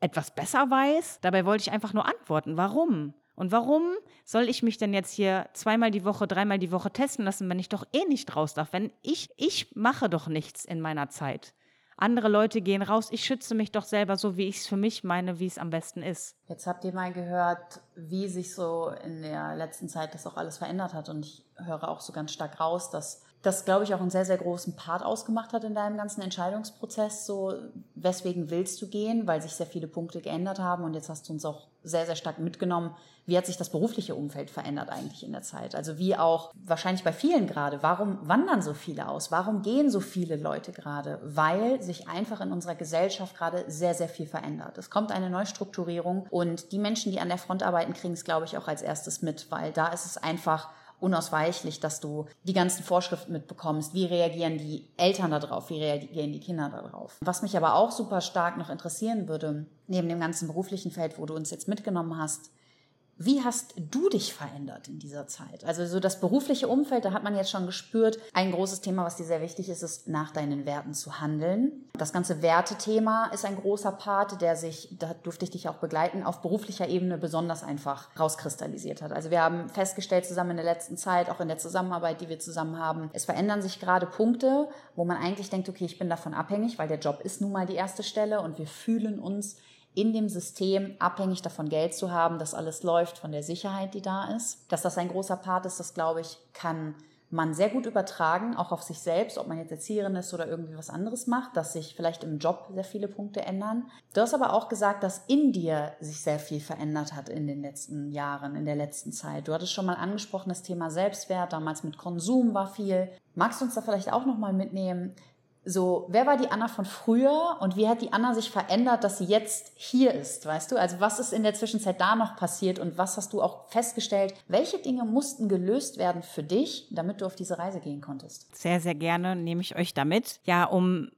etwas besser weiß. Dabei wollte ich einfach nur antworten. Warum? Und warum soll ich mich denn jetzt hier zweimal die Woche, dreimal die Woche testen lassen, wenn ich doch eh nicht raus darf? Wenn ich, ich mache doch nichts in meiner Zeit. Andere Leute gehen raus. Ich schütze mich doch selber so, wie ich es für mich meine, wie es am besten ist. Jetzt habt ihr mal gehört, wie sich so in der letzten Zeit das auch alles verändert hat. Und ich höre auch so ganz stark raus, dass das, glaube ich, auch einen sehr, sehr großen Part ausgemacht hat in deinem ganzen Entscheidungsprozess. So, weswegen willst du gehen? Weil sich sehr viele Punkte geändert haben und jetzt hast du uns auch sehr, sehr stark mitgenommen. Wie hat sich das berufliche Umfeld verändert eigentlich in der Zeit? Also wie auch wahrscheinlich bei vielen gerade. Warum wandern so viele aus? Warum gehen so viele Leute gerade? Weil sich einfach in unserer Gesellschaft gerade sehr, sehr viel verändert. Es kommt eine Neustrukturierung und die Menschen, die an der Front arbeiten, kriegen es, glaube ich, auch als erstes mit, weil da ist es einfach unausweichlich, dass du die ganzen Vorschriften mitbekommst. Wie reagieren die Eltern darauf? Wie reagieren die Kinder darauf? Was mich aber auch super stark noch interessieren würde, neben dem ganzen beruflichen Feld, wo du uns jetzt mitgenommen hast, wie hast du dich verändert in dieser Zeit? Also so das berufliche Umfeld, da hat man jetzt schon gespürt, ein großes Thema, was dir sehr wichtig ist, ist nach deinen Werten zu handeln. Das ganze Wertethema ist ein großer Part, der sich, da durfte ich dich auch begleiten, auf beruflicher Ebene besonders einfach rauskristallisiert hat. Also wir haben festgestellt zusammen in der letzten Zeit, auch in der Zusammenarbeit, die wir zusammen haben, es verändern sich gerade Punkte, wo man eigentlich denkt, okay, ich bin davon abhängig, weil der Job ist nun mal die erste Stelle und wir fühlen uns in dem System abhängig davon Geld zu haben, dass alles läuft von der Sicherheit, die da ist. Dass das ein großer Part ist, das glaube ich, kann man sehr gut übertragen, auch auf sich selbst, ob man jetzt Erzieherin ist oder irgendwie was anderes macht, dass sich vielleicht im Job sehr viele Punkte ändern. Du hast aber auch gesagt, dass in dir sich sehr viel verändert hat in den letzten Jahren, in der letzten Zeit. Du hattest schon mal angesprochen, das Thema Selbstwert, damals mit Konsum war viel. Magst du uns da vielleicht auch nochmal mitnehmen, so, wer war die Anna von früher und wie hat die Anna sich verändert, dass sie jetzt hier ist, weißt du? Also was ist in der Zwischenzeit da noch passiert und was hast du auch festgestellt? Welche Dinge mussten gelöst werden für dich, damit du auf diese Reise gehen konntest? Sehr, sehr gerne nehme ich euch damit. Ja, um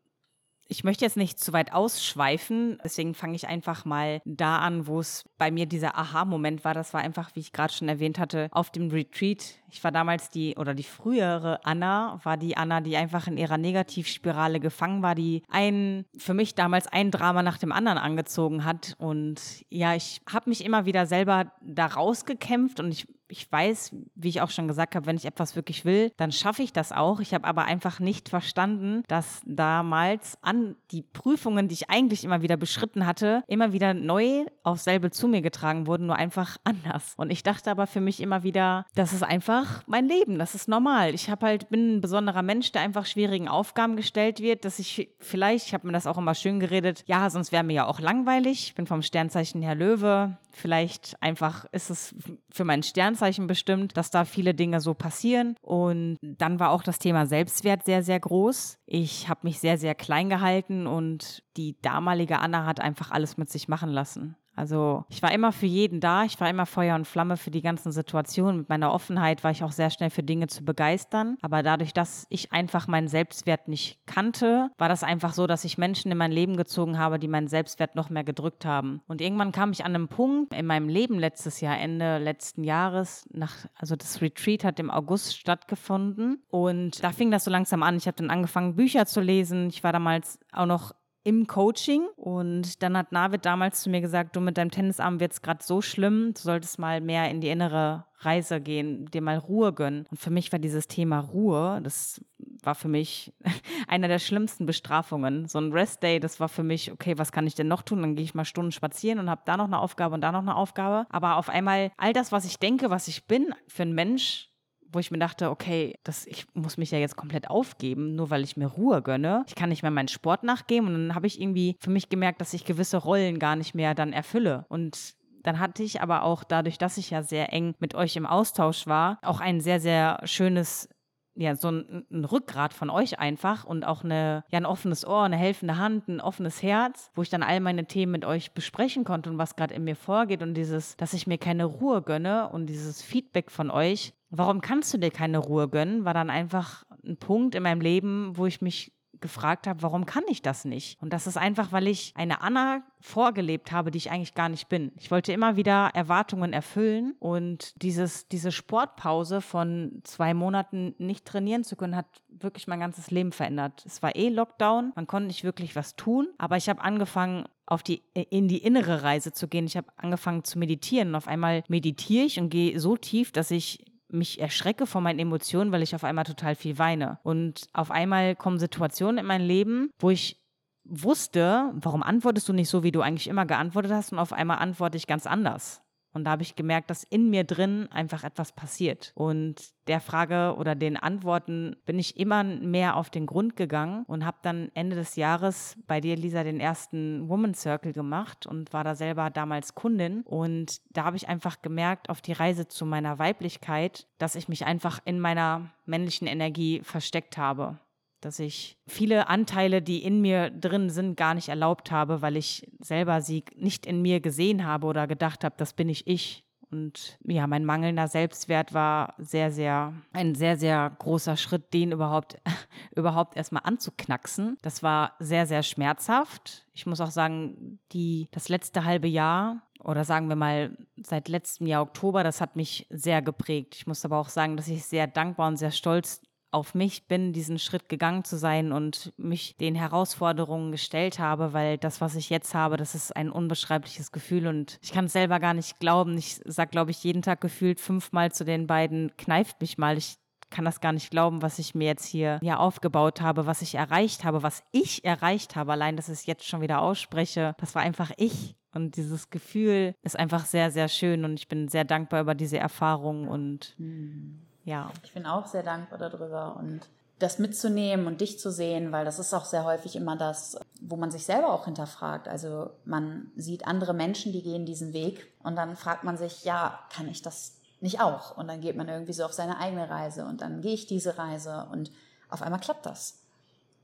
ich möchte jetzt nicht zu weit ausschweifen, deswegen fange ich einfach mal da an, wo es bei mir dieser Aha-Moment war. Das war einfach, wie ich gerade schon erwähnt hatte, auf dem Retreat. Ich war damals die, oder die frühere Anna, war die Anna, die einfach in ihrer Negativspirale gefangen war, die ein, für mich damals ein Drama nach dem anderen angezogen hat. Und ja, ich habe mich immer wieder selber da rausgekämpft und ich ich weiß, wie ich auch schon gesagt habe, wenn ich etwas wirklich will, dann schaffe ich das auch. Ich habe aber einfach nicht verstanden, dass damals an die Prüfungen, die ich eigentlich immer wieder beschritten hatte, immer wieder neu aufs selbe zu mir getragen wurden, nur einfach anders. Und ich dachte aber für mich immer wieder, das ist einfach mein Leben, das ist normal. Ich habe halt bin ein besonderer Mensch, der einfach schwierigen Aufgaben gestellt wird, dass ich vielleicht, ich habe mir das auch immer schön geredet, ja, sonst wäre mir ja auch langweilig. Ich bin vom Sternzeichen her Löwe. Vielleicht einfach ist es für mein Sternzeichen bestimmt, dass da viele Dinge so passieren. Und dann war auch das Thema Selbstwert sehr, sehr groß. Ich habe mich sehr, sehr klein gehalten und die damalige Anna hat einfach alles mit sich machen lassen. Also ich war immer für jeden da, ich war immer Feuer und Flamme für die ganzen Situationen. Mit meiner Offenheit war ich auch sehr schnell für Dinge zu begeistern. Aber dadurch, dass ich einfach meinen Selbstwert nicht kannte, war das einfach so, dass ich Menschen in mein Leben gezogen habe, die meinen Selbstwert noch mehr gedrückt haben. Und irgendwann kam ich an einem Punkt in meinem Leben letztes Jahr, Ende letzten Jahres, nach, also das Retreat hat im August stattgefunden. Und da fing das so langsam an. Ich habe dann angefangen, Bücher zu lesen. Ich war damals auch noch im Coaching. Und dann hat Navid damals zu mir gesagt, du mit deinem Tennisarm wird es gerade so schlimm, du solltest mal mehr in die innere Reise gehen, dir mal Ruhe gönnen. Und für mich war dieses Thema Ruhe, das war für mich einer der schlimmsten Bestrafungen. So ein Rest-Day, das war für mich, okay, was kann ich denn noch tun? Dann gehe ich mal Stunden spazieren und habe da noch eine Aufgabe und da noch eine Aufgabe. Aber auf einmal all das, was ich denke, was ich bin für ein Mensch, wo ich mir dachte, okay, das, ich muss mich ja jetzt komplett aufgeben, nur weil ich mir Ruhe gönne. Ich kann nicht mehr meinen Sport nachgeben und dann habe ich irgendwie für mich gemerkt, dass ich gewisse Rollen gar nicht mehr dann erfülle. Und dann hatte ich aber auch dadurch, dass ich ja sehr eng mit euch im Austausch war, auch ein sehr, sehr schönes ja, so ein, ein, Rückgrat von euch einfach und auch eine, ja, ein offenes Ohr, eine helfende Hand, ein offenes Herz, wo ich dann all meine Themen mit euch besprechen konnte und was gerade in mir vorgeht und dieses, dass ich mir keine Ruhe gönne und dieses Feedback von euch, warum kannst du dir keine Ruhe gönnen, war dann einfach ein Punkt in meinem Leben, wo ich mich gefragt habe, warum kann ich das nicht? Und das ist einfach, weil ich eine Anna vorgelebt habe, die ich eigentlich gar nicht bin. Ich wollte immer wieder Erwartungen erfüllen und dieses, diese Sportpause von zwei Monaten nicht trainieren zu können, hat wirklich mein ganzes Leben verändert. Es war eh Lockdown, man konnte nicht wirklich was tun, aber ich habe angefangen, auf die, in die innere Reise zu gehen. Ich habe angefangen zu meditieren und auf einmal meditiere ich und gehe so tief, dass ich mich erschrecke vor meinen Emotionen, weil ich auf einmal total viel weine. Und auf einmal kommen Situationen in mein Leben, wo ich wusste, warum antwortest du nicht so, wie du eigentlich immer geantwortet hast und auf einmal antworte ich ganz anders. Und da habe ich gemerkt, dass in mir drin einfach etwas passiert. Und der Frage oder den Antworten bin ich immer mehr auf den Grund gegangen und habe dann Ende des Jahres bei dir, Lisa, den ersten Woman Circle gemacht und war da selber damals Kundin. Und da habe ich einfach gemerkt, auf die Reise zu meiner Weiblichkeit, dass ich mich einfach in meiner männlichen Energie versteckt habe dass ich viele Anteile, die in mir drin sind, gar nicht erlaubt habe, weil ich selber sie nicht in mir gesehen habe oder gedacht habe, das bin ich ich. Und ja, mein mangelnder Selbstwert war sehr, sehr, ein sehr, sehr großer Schritt, den überhaupt, überhaupt erstmal anzuknacksen. Das war sehr, sehr schmerzhaft. Ich muss auch sagen, die, das letzte halbe Jahr oder sagen wir mal seit letztem Jahr Oktober, das hat mich sehr geprägt. Ich muss aber auch sagen, dass ich sehr dankbar und sehr stolz auf mich bin, diesen Schritt gegangen zu sein und mich den Herausforderungen gestellt habe, weil das, was ich jetzt habe, das ist ein unbeschreibliches Gefühl und ich kann es selber gar nicht glauben. Ich sage, glaube ich, jeden Tag gefühlt fünfmal zu den beiden, kneift mich mal. Ich kann das gar nicht glauben, was ich mir jetzt hier ja aufgebaut habe, was ich erreicht habe, was ich erreicht habe. Allein, dass ich es jetzt schon wieder ausspreche, das war einfach ich. Und dieses Gefühl ist einfach sehr, sehr schön und ich bin sehr dankbar über diese Erfahrung und mhm ja. Ich bin auch sehr dankbar darüber und das mitzunehmen und dich zu sehen, weil das ist auch sehr häufig immer das, wo man sich selber auch hinterfragt. Also man sieht andere Menschen, die gehen diesen Weg und dann fragt man sich, ja, kann ich das nicht auch? Und dann geht man irgendwie so auf seine eigene Reise und dann gehe ich diese Reise und auf einmal klappt das.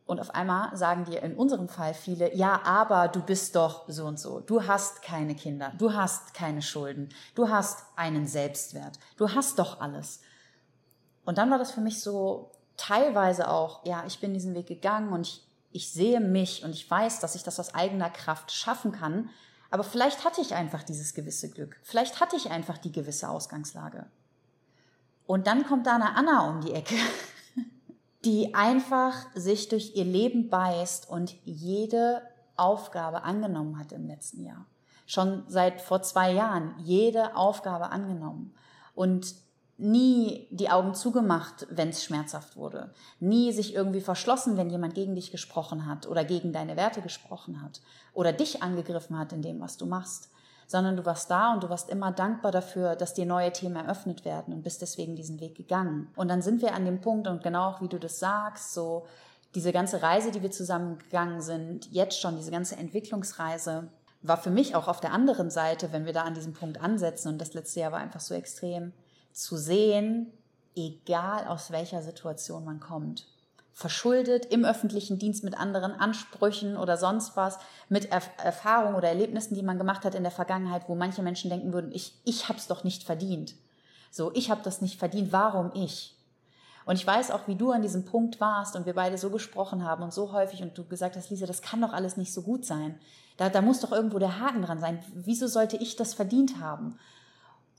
Und auf einmal sagen dir in unserem Fall viele, ja, aber du bist doch so und so. Du hast keine Kinder, du hast keine Schulden, du hast einen Selbstwert, du hast doch alles. Und dann war das für mich so teilweise auch, ja, ich bin diesen Weg gegangen und ich, ich sehe mich und ich weiß, dass ich das aus eigener Kraft schaffen kann. Aber vielleicht hatte ich einfach dieses gewisse Glück. Vielleicht hatte ich einfach die gewisse Ausgangslage. Und dann kommt da eine Anna um die Ecke, die einfach sich durch ihr Leben beißt und jede Aufgabe angenommen hat im letzten Jahr. Schon seit vor zwei Jahren jede Aufgabe angenommen. Und nie die Augen zugemacht, wenn es schmerzhaft wurde. Nie sich irgendwie verschlossen, wenn jemand gegen dich gesprochen hat oder gegen deine Werte gesprochen hat oder dich angegriffen hat in dem, was du machst. Sondern du warst da und du warst immer dankbar dafür, dass dir neue Themen eröffnet werden und bist deswegen diesen Weg gegangen. Und dann sind wir an dem Punkt und genau auch wie du das sagst, so diese ganze Reise, die wir zusammen gegangen sind, jetzt schon diese ganze Entwicklungsreise, war für mich auch auf der anderen Seite, wenn wir da an diesem Punkt ansetzen und das letzte Jahr war einfach so extrem, zu sehen, egal aus welcher Situation man kommt. Verschuldet im öffentlichen Dienst mit anderen Ansprüchen oder sonst was, mit Erf Erfahrungen oder Erlebnissen, die man gemacht hat in der Vergangenheit, wo manche Menschen denken würden, ich, ich habe es doch nicht verdient. So, ich habe das nicht verdient, warum ich? Und ich weiß auch, wie du an diesem Punkt warst und wir beide so gesprochen haben und so häufig und du gesagt hast, Lisa, das kann doch alles nicht so gut sein. Da, da muss doch irgendwo der Haken dran sein. Wieso sollte ich das verdient haben?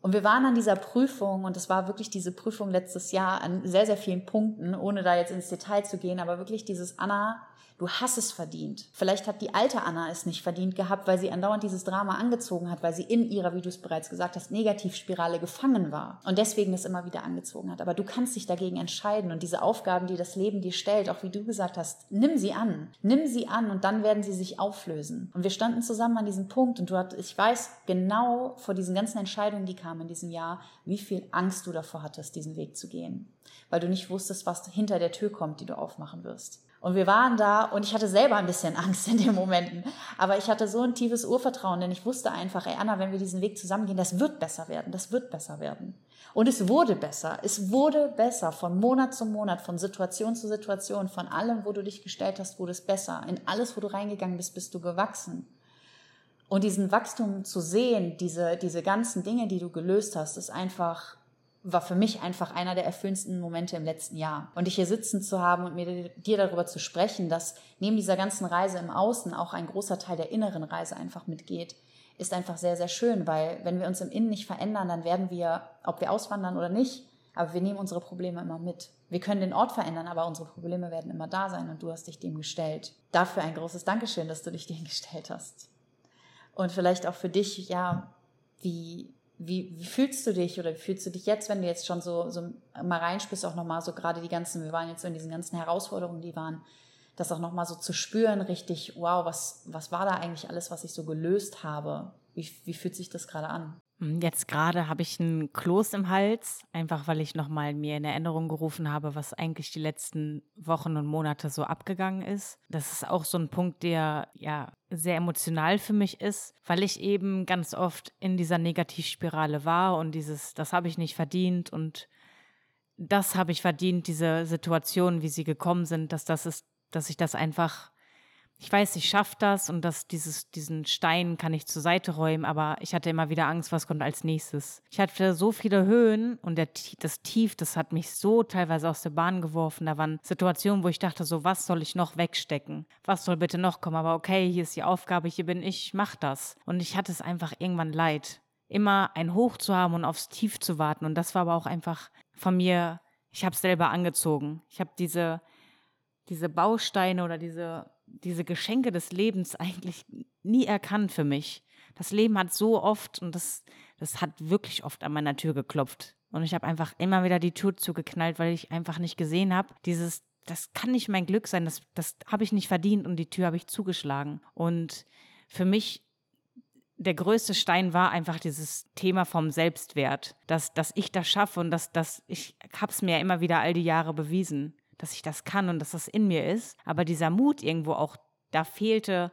Und wir waren an dieser Prüfung und es war wirklich diese Prüfung letztes Jahr an sehr, sehr vielen Punkten, ohne da jetzt ins Detail zu gehen, aber wirklich dieses Anna, Du hast es verdient. Vielleicht hat die alte Anna es nicht verdient gehabt, weil sie andauernd dieses Drama angezogen hat, weil sie in ihrer, wie du es bereits gesagt hast, Negativspirale gefangen war und deswegen das immer wieder angezogen hat. Aber du kannst dich dagegen entscheiden und diese Aufgaben, die das Leben dir stellt, auch wie du gesagt hast, nimm sie an. Nimm sie an und dann werden sie sich auflösen. Und wir standen zusammen an diesem Punkt und du hattest, ich weiß genau vor diesen ganzen Entscheidungen, die kamen in diesem Jahr, wie viel Angst du davor hattest, diesen Weg zu gehen. Weil du nicht wusstest, was hinter der Tür kommt, die du aufmachen wirst. Und wir waren da und ich hatte selber ein bisschen Angst in den Momenten. Aber ich hatte so ein tiefes Urvertrauen, denn ich wusste einfach, ey Anna, wenn wir diesen Weg zusammengehen, das wird besser werden, das wird besser werden. Und es wurde besser. Es wurde besser von Monat zu Monat, von Situation zu Situation, von allem, wo du dich gestellt hast, wurde es besser. In alles, wo du reingegangen bist, bist du gewachsen. Und diesen Wachstum zu sehen, diese, diese ganzen Dinge, die du gelöst hast, ist einfach war für mich einfach einer der erfüllendsten Momente im letzten Jahr. Und dich hier sitzen zu haben und mir dir darüber zu sprechen, dass neben dieser ganzen Reise im Außen auch ein großer Teil der inneren Reise einfach mitgeht, ist einfach sehr, sehr schön, weil wenn wir uns im Innen nicht verändern, dann werden wir, ob wir auswandern oder nicht, aber wir nehmen unsere Probleme immer mit. Wir können den Ort verändern, aber unsere Probleme werden immer da sein und du hast dich dem gestellt. Dafür ein großes Dankeschön, dass du dich dem gestellt hast. Und vielleicht auch für dich, ja, wie, wie, wie fühlst du dich oder wie fühlst du dich jetzt, wenn du jetzt schon so, so mal reinspürst, auch nochmal so gerade die ganzen, wir waren jetzt so in diesen ganzen Herausforderungen, die waren, das auch nochmal so zu spüren, richtig, wow, was, was war da eigentlich alles, was ich so gelöst habe? Wie, wie fühlt sich das gerade an? Hm, jetzt gerade habe ich einen Kloß im Hals, einfach weil ich nochmal mir in Erinnerung gerufen habe, was eigentlich die letzten Wochen und Monate so abgegangen ist. Das ist auch so ein Punkt, der ja sehr emotional für mich ist, weil ich eben ganz oft in dieser Negativspirale war und dieses, das habe ich nicht verdient und das habe ich verdient, diese Situationen, wie sie gekommen sind, dass das ist, dass ich das einfach ich weiß, ich schaffe das und dass dieses, diesen Stein kann ich zur Seite räumen, aber ich hatte immer wieder Angst, was kommt als nächstes. Ich hatte so viele Höhen und der, das Tief, das hat mich so teilweise aus der Bahn geworfen. Da waren Situationen, wo ich dachte, so, was soll ich noch wegstecken? Was soll bitte noch kommen? Aber okay, hier ist die Aufgabe, hier bin ich, mach das. Und ich hatte es einfach irgendwann leid, immer ein Hoch zu haben und aufs Tief zu warten. Und das war aber auch einfach von mir, ich habe es selber angezogen. Ich habe diese, diese Bausteine oder diese diese Geschenke des Lebens eigentlich nie erkannt für mich. Das Leben hat so oft und das, das hat wirklich oft an meiner Tür geklopft. Und ich habe einfach immer wieder die Tür zugeknallt, weil ich einfach nicht gesehen habe, dieses, das kann nicht mein Glück sein, das, das habe ich nicht verdient und die Tür habe ich zugeschlagen. Und für mich der größte Stein war einfach dieses Thema vom Selbstwert, dass, dass ich das schaffe und dass, dass ich habe es mir immer wieder all die Jahre bewiesen dass ich das kann und dass das in mir ist. Aber dieser Mut irgendwo auch, da fehlte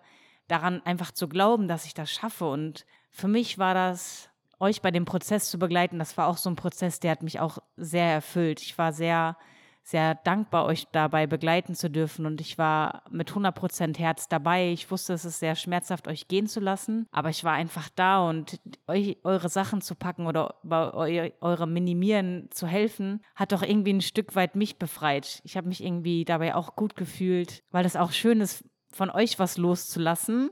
daran einfach zu glauben, dass ich das schaffe. Und für mich war das, euch bei dem Prozess zu begleiten, das war auch so ein Prozess, der hat mich auch sehr erfüllt. Ich war sehr sehr dankbar, euch dabei begleiten zu dürfen. Und ich war mit 100% Herz dabei. Ich wusste, es ist sehr schmerzhaft, euch gehen zu lassen. Aber ich war einfach da und euch eure Sachen zu packen oder bei eu eure Minimieren zu helfen, hat doch irgendwie ein Stück weit mich befreit. Ich habe mich irgendwie dabei auch gut gefühlt, weil es auch schön ist, von euch was loszulassen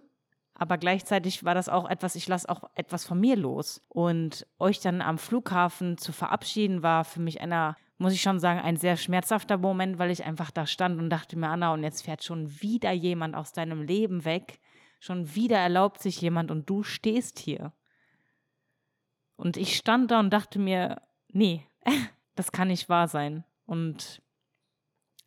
aber gleichzeitig war das auch etwas, ich lasse auch etwas von mir los. Und euch dann am Flughafen zu verabschieden, war für mich einer muss ich schon sagen, ein sehr schmerzhafter Moment, weil ich einfach da stand und dachte mir, Anna, und jetzt fährt schon wieder jemand aus deinem Leben weg. Schon wieder erlaubt sich jemand und du stehst hier. Und ich stand da und dachte mir, nee, das kann nicht wahr sein. Und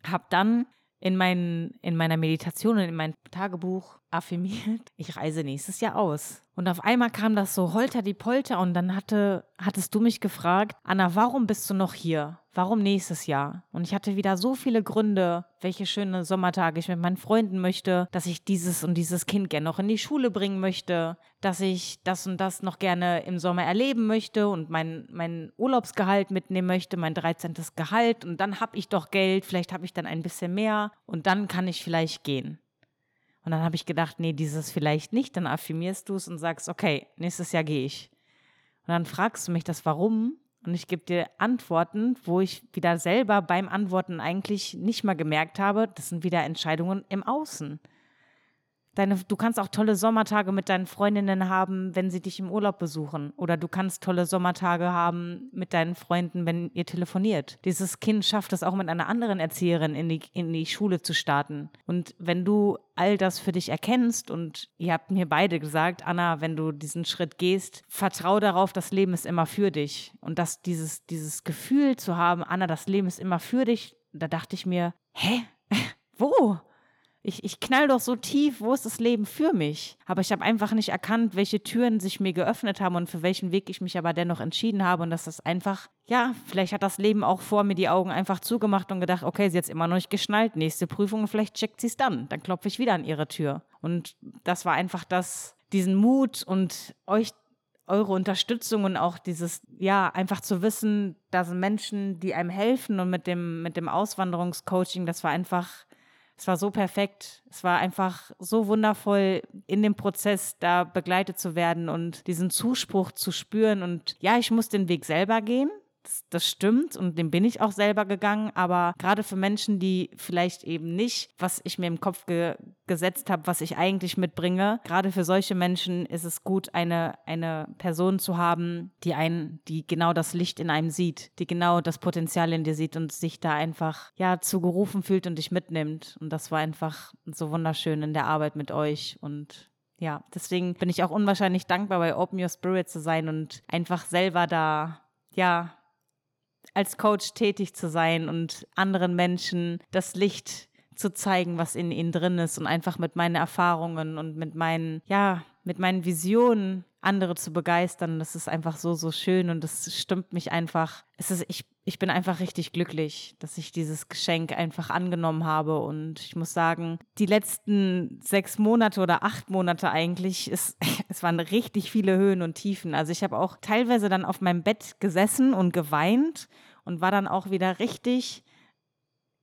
habe dann in, mein, in meiner Meditation und in meinem Tagebuch affirmiert, ich reise nächstes Jahr aus. Und auf einmal kam das so holter die Polter und dann hatte, hattest du mich gefragt, Anna, warum bist du noch hier? Warum nächstes Jahr? Und ich hatte wieder so viele Gründe, welche schöne Sommertage ich mit meinen Freunden möchte, dass ich dieses und dieses Kind gerne noch in die Schule bringen möchte, dass ich das und das noch gerne im Sommer erleben möchte und mein, mein Urlaubsgehalt mitnehmen möchte, mein 13. Gehalt und dann habe ich doch Geld, vielleicht habe ich dann ein bisschen mehr und dann kann ich vielleicht gehen. Und dann habe ich gedacht, nee, dieses vielleicht nicht, dann affirmierst du es und sagst, okay, nächstes Jahr gehe ich. Und dann fragst du mich das Warum und ich gebe dir Antworten, wo ich wieder selber beim Antworten eigentlich nicht mal gemerkt habe, das sind wieder Entscheidungen im Außen. Deine, du kannst auch tolle Sommertage mit deinen Freundinnen haben, wenn sie dich im Urlaub besuchen. Oder du kannst tolle Sommertage haben mit deinen Freunden, wenn ihr telefoniert. Dieses Kind schafft es auch mit einer anderen Erzieherin in die, in die Schule zu starten. Und wenn du all das für dich erkennst und ihr habt mir beide gesagt, Anna, wenn du diesen Schritt gehst, vertrau darauf, das Leben ist immer für dich. Und dass dieses, dieses Gefühl zu haben, Anna, das Leben ist immer für dich, da dachte ich mir, hä? Wo? Ich, ich knall doch so tief, wo ist das Leben für mich? Aber ich habe einfach nicht erkannt, welche Türen sich mir geöffnet haben und für welchen Weg ich mich aber dennoch entschieden habe und dass das einfach, ja, vielleicht hat das Leben auch vor mir die Augen einfach zugemacht und gedacht, okay, sie hat immer noch nicht geschnallt, nächste Prüfung, vielleicht checkt sie es dann. Dann klopfe ich wieder an ihre Tür. Und das war einfach das, diesen Mut und euch eure Unterstützung und auch dieses, ja, einfach zu wissen, da sind Menschen, die einem helfen und mit dem, mit dem Auswanderungscoaching, das war einfach es war so perfekt. Es war einfach so wundervoll, in dem Prozess da begleitet zu werden und diesen Zuspruch zu spüren. Und ja, ich muss den Weg selber gehen. Das, das, stimmt und den bin ich auch selber gegangen, aber gerade für Menschen, die vielleicht eben nicht, was ich mir im Kopf ge gesetzt habe, was ich eigentlich mitbringe, gerade für solche Menschen ist es gut, eine, eine Person zu haben, die einen, die genau das Licht in einem sieht, die genau das Potenzial in dir sieht und sich da einfach, ja, zugerufen fühlt und dich mitnimmt. Und das war einfach so wunderschön in der Arbeit mit euch und ja, deswegen bin ich auch unwahrscheinlich dankbar, bei Open Your Spirit zu sein und einfach selber da, ja, als Coach tätig zu sein und anderen Menschen das Licht zu zeigen, was in ihnen drin ist und einfach mit meinen Erfahrungen und mit meinen, ja, mit meinen Visionen andere zu begeistern. Das ist einfach so, so schön und das stimmt mich einfach. Es ist, ich, ich bin einfach richtig glücklich, dass ich dieses Geschenk einfach angenommen habe. Und ich muss sagen, die letzten sechs Monate oder acht Monate eigentlich, ist, es waren richtig viele Höhen und Tiefen. Also ich habe auch teilweise dann auf meinem Bett gesessen und geweint und war dann auch wieder richtig